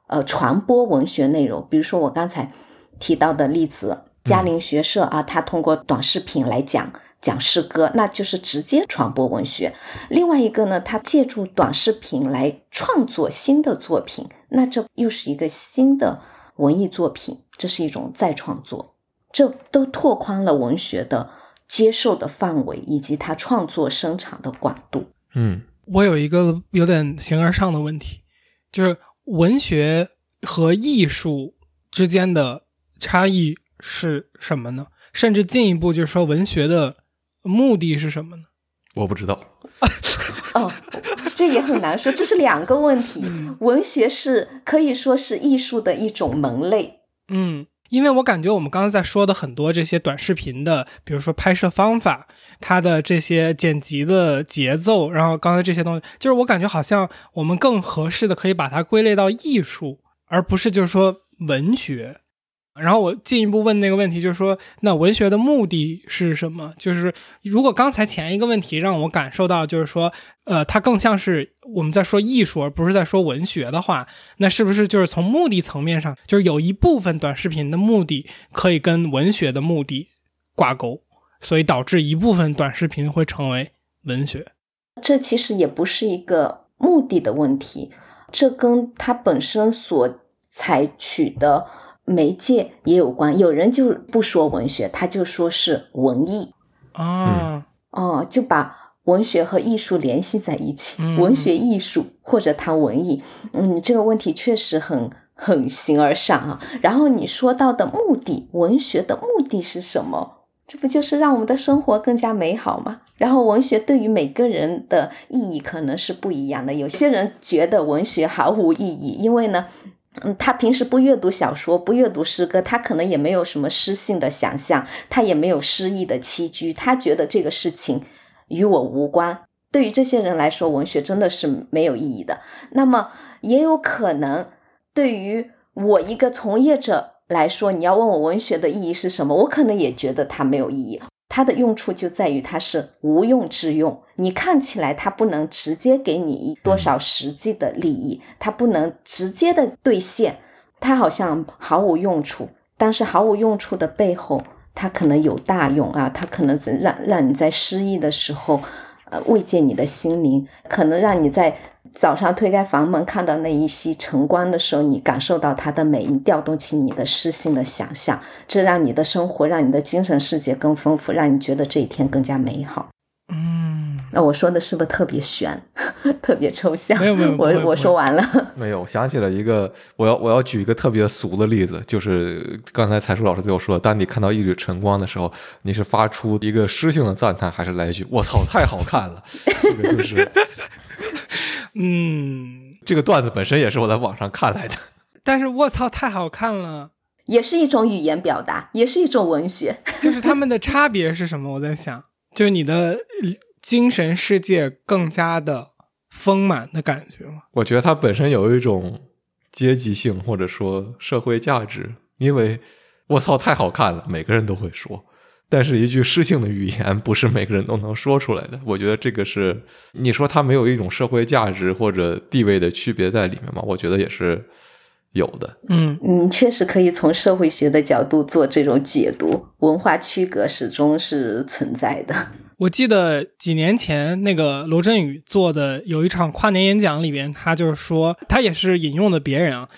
呃，传播文学内容。比如说我刚才提到的例子，嘉陵学社啊，它通过短视频来讲。讲诗歌，那就是直接传播文学。另外一个呢，他借助短视频来创作新的作品，那这又是一个新的文艺作品，这是一种再创作。这都拓宽了文学的接受的范围，以及他创作生产的广度。嗯，我有一个有点形而上的问题，就是文学和艺术之间的差异是什么呢？甚至进一步就是说，文学的。目的是什么呢？我不知道。哦，这也很难说，这是两个问题。文学是可以说是艺术的一种门类。嗯，因为我感觉我们刚才在说的很多这些短视频的，比如说拍摄方法，它的这些剪辑的节奏，然后刚才这些东西，就是我感觉好像我们更合适的可以把它归类到艺术，而不是就是说文学。然后我进一步问那个问题，就是说，那文学的目的是什么？就是如果刚才前一个问题让我感受到，就是说，呃，它更像是我们在说艺术，而不是在说文学的话，那是不是就是从目的层面上，就是有一部分短视频的目的可以跟文学的目的挂钩，所以导致一部分短视频会成为文学？这其实也不是一个目的的问题，这跟它本身所采取的。媒介也有关，有人就不说文学，他就说是文艺啊，哦，就把文学和艺术联系在一起，文学艺术或者谈文艺，嗯，这个问题确实很很形而上啊。然后你说到的目的，文学的目的是什么？这不就是让我们的生活更加美好吗？然后文学对于每个人的意义可能是不一样的，有些人觉得文学毫无意义，因为呢。嗯，他平时不阅读小说，不阅读诗歌，他可能也没有什么诗性的想象，他也没有诗意的栖居，他觉得这个事情与我无关。对于这些人来说，文学真的是没有意义的。那么，也有可能对于我一个从业者来说，你要问我文学的意义是什么，我可能也觉得它没有意义。它的用处就在于它是无用之用，你看起来它不能直接给你多少实际的利益，它不能直接的兑现，它好像毫无用处。但是毫无用处的背后，它可能有大用啊，它可能让让你在失意的时候，呃，慰藉你的心灵，可能让你在早上推开房门看到那一袭晨光的时候，你感受到它的美，你调动起你的诗性的想象，这让你的生活，让你的精神世界更丰富，让你觉得这一天更加美好。嗯，那我说的是不是特别悬，特别抽象？没有没有，我我说完了。没有，我想起了一个，我要我要举一个特别俗的例子，就是刚才才叔老师最后说，当你看到一缕晨光的时候，你是发出一个诗性的赞叹，还是来一句“我操，太好看了”？这个就是，嗯，这个段子本身也是我在网上看来的。但是我操，太好看了，也是一种语言表达，也是一种文学。就是他们的差别是什么？我在想。就是你的精神世界更加的丰满的感觉吗？我觉得它本身有一种阶级性或者说社会价值，因为我操太好看了，每个人都会说。但是，一句诗性的语言不是每个人都能说出来的。我觉得这个是你说它没有一种社会价值或者地位的区别在里面吗？我觉得也是有的。嗯，你确实可以从社会学的角度做这种解读。文化区隔始终是存在的。我记得几年前那个罗振宇做的有一场跨年演讲里边，他就是说，他也是引用的别人啊，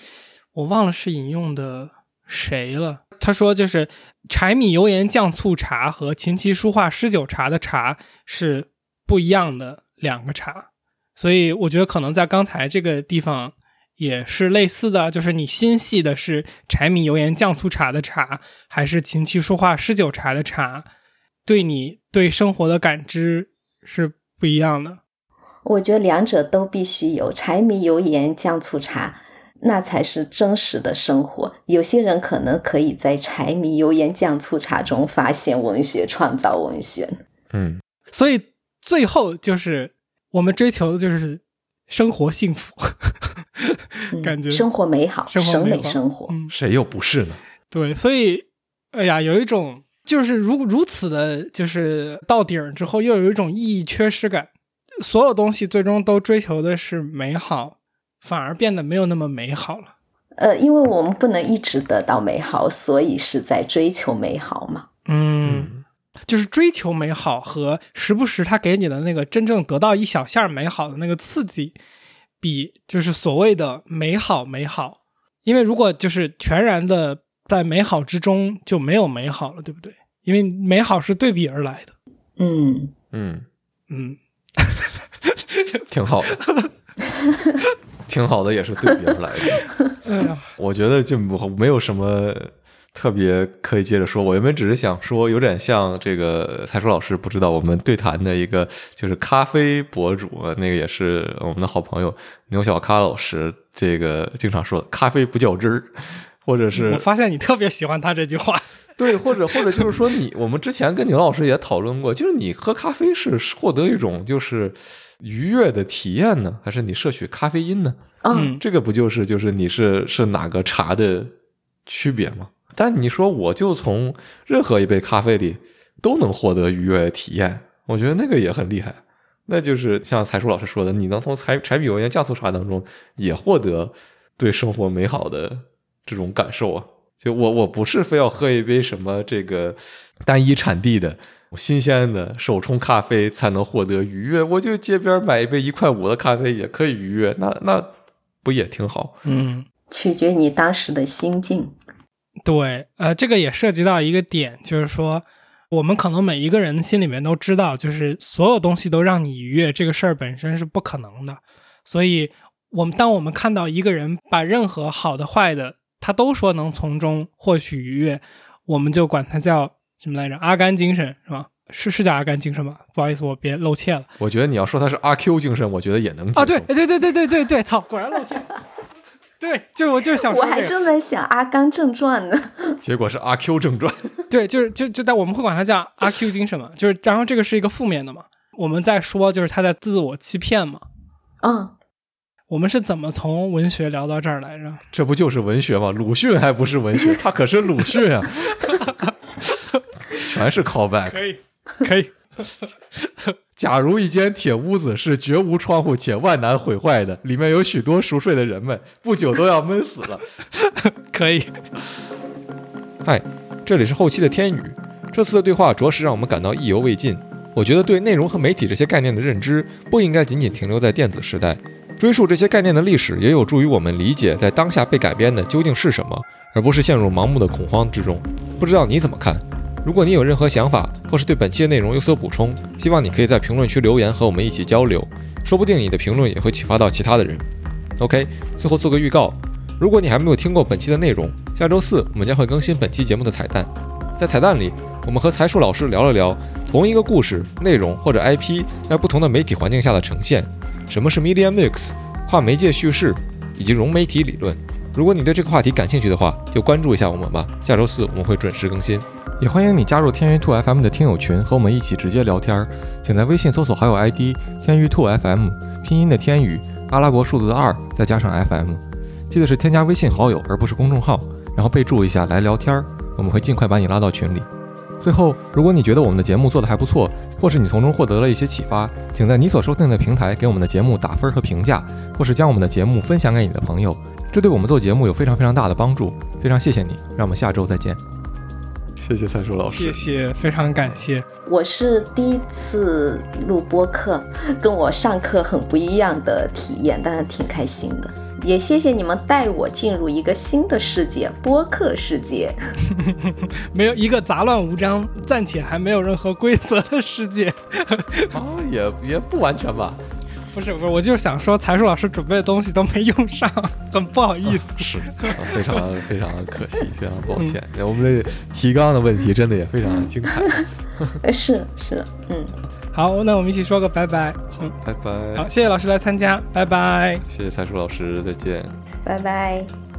我忘了是引用的谁了。他说，就是柴米油盐酱醋茶和琴棋书画诗酒茶的茶是不一样的两个茶，所以我觉得可能在刚才这个地方也是类似的，就是你心系的是柴米油盐酱醋茶的茶，还是琴棋书画诗酒茶的茶。对你对生活的感知是不一样的。我觉得两者都必须有，柴米油盐酱醋茶，那才是真实的生活。有些人可能可以在柴米油盐酱醋茶中发现文学，创造文学。嗯，所以最后就是我们追求的就是生活幸福，感觉生活美好，审美生活，谁又不是呢？对，所以哎呀，有一种。就是如如此的，就是到顶之后，又有一种意义缺失感。所有东西最终都追求的是美好，反而变得没有那么美好了。呃，因为我们不能一直得到美好，所以是在追求美好嘛。嗯，就是追求美好和时不时他给你的那个真正得到一小下美好的那个刺激，比就是所谓的美好美好。因为如果就是全然的。在美好之中就没有美好了，对不对？因为美好是对比而来的。嗯嗯嗯，挺好的，挺好的，也是对比而来的。哎呀，我觉得就没有什么特别可以接着说。我原本只是想说，有点像这个蔡叔老师，不知道我们对谈的一个就是咖啡博主，那个也是我们的好朋友牛小咖老师，这个经常说的咖啡不较真儿。或者是我发现你特别喜欢他这句话，对，或者或者就是说你，我们之前跟牛老师也讨论过，就是你喝咖啡是获得一种就是愉悦的体验呢，还是你摄取咖啡因呢？嗯，这个不就是就是你是是哪个茶的区别吗？但你说我就从任何一杯咖啡里都能获得愉悦的体验，我觉得那个也很厉害。那就是像财叔老师说的，你能从柴柴米油盐酱醋茶当中也获得对生活美好的。这种感受啊，就我我不是非要喝一杯什么这个单一产地的新鲜的手冲咖啡才能获得愉悦，我就街边买一杯一块五的咖啡也可以愉悦，那那不也挺好？嗯，取决你当时的心境。对，呃，这个也涉及到一个点，就是说我们可能每一个人心里面都知道，就是所有东西都让你愉悦这个事儿本身是不可能的，所以我们当我们看到一个人把任何好的坏的。他都说能从中获取愉悦，我们就管他叫什么来着？阿甘精神是吧？是是叫阿甘精神吗？不好意思，我别露怯了。我觉得你要说他是阿 Q 精神，我觉得也能啊。对对对对对对对，操，果然露怯。对，就我就想说，我还正在想《阿甘正传》呢。结果是阿 Q 正传。对，就是就就但我们会管他叫阿 Q 精神嘛，就是然后这个是一个负面的嘛。我们在说就是他在自我欺骗嘛。嗯。我们是怎么从文学聊到这儿来着？这不就是文学吗？鲁迅还不是文学，他可是鲁迅啊！全是 callback。可以，可以。假如一间铁屋子是绝无窗户且万难毁坏的，里面有许多熟睡的人们，不久都要闷死了。可以。嗨，这里是后期的天宇。这次的对话着实让我们感到意犹未尽。我觉得对内容和媒体这些概念的认知不应该仅仅停留在电子时代，追溯这些概念的历史也有助于我们理解在当下被改编的究竟是什么，而不是陷入盲目的恐慌之中。不知道你怎么看？如果你有任何想法，或是对本期的内容有所补充，希望你可以在评论区留言和我们一起交流，说不定你的评论也会启发到其他的人。OK，最后做个预告，如果你还没有听过本期的内容，下周四我们将会更新本期节目的彩蛋，在彩蛋里，我们和财叔老师聊了聊。同一个故事内容或者 IP 在不同的媒体环境下的呈现，什么是 media mix、跨媒介叙事以及融媒体理论。如果你对这个话题感兴趣的话，就关注一下我们吧。下周四我们会准时更新，也欢迎你加入天娱兔 FM 的听友群，和我们一起直接聊天儿。请在微信搜索好友 ID 天娱兔 FM，拼音的天宇，阿拉伯数字二，再加上 FM。记得是添加微信好友，而不是公众号，然后备注一下来聊天儿，我们会尽快把你拉到群里。最后，如果你觉得我们的节目做得还不错，或是你从中获得了一些启发，请在你所收听的平台给我们的节目打分和评价，或是将我们的节目分享给你的朋友，这对我们做节目有非常非常大的帮助。非常谢谢你，让我们下周再见。谢谢蔡叔老师，谢谢，非常感谢。我是第一次录播课，跟我上课很不一样的体验，当然挺开心的。也谢谢你们带我进入一个新的世界——播客世界。没有一个杂乱无章、暂且还没有任何规则的世界。哦，也也不完全吧。不是不是，我就是想说，财叔老师准备的东西都没用上，很不好意思。是，非常非常可惜，非常抱歉。我们的提纲的问题真的也非常精彩。是是，嗯。好，那我们一起说个拜拜。嗯，拜拜。好，谢谢老师来参加，拜拜。谢谢财叔老师，再见。拜拜。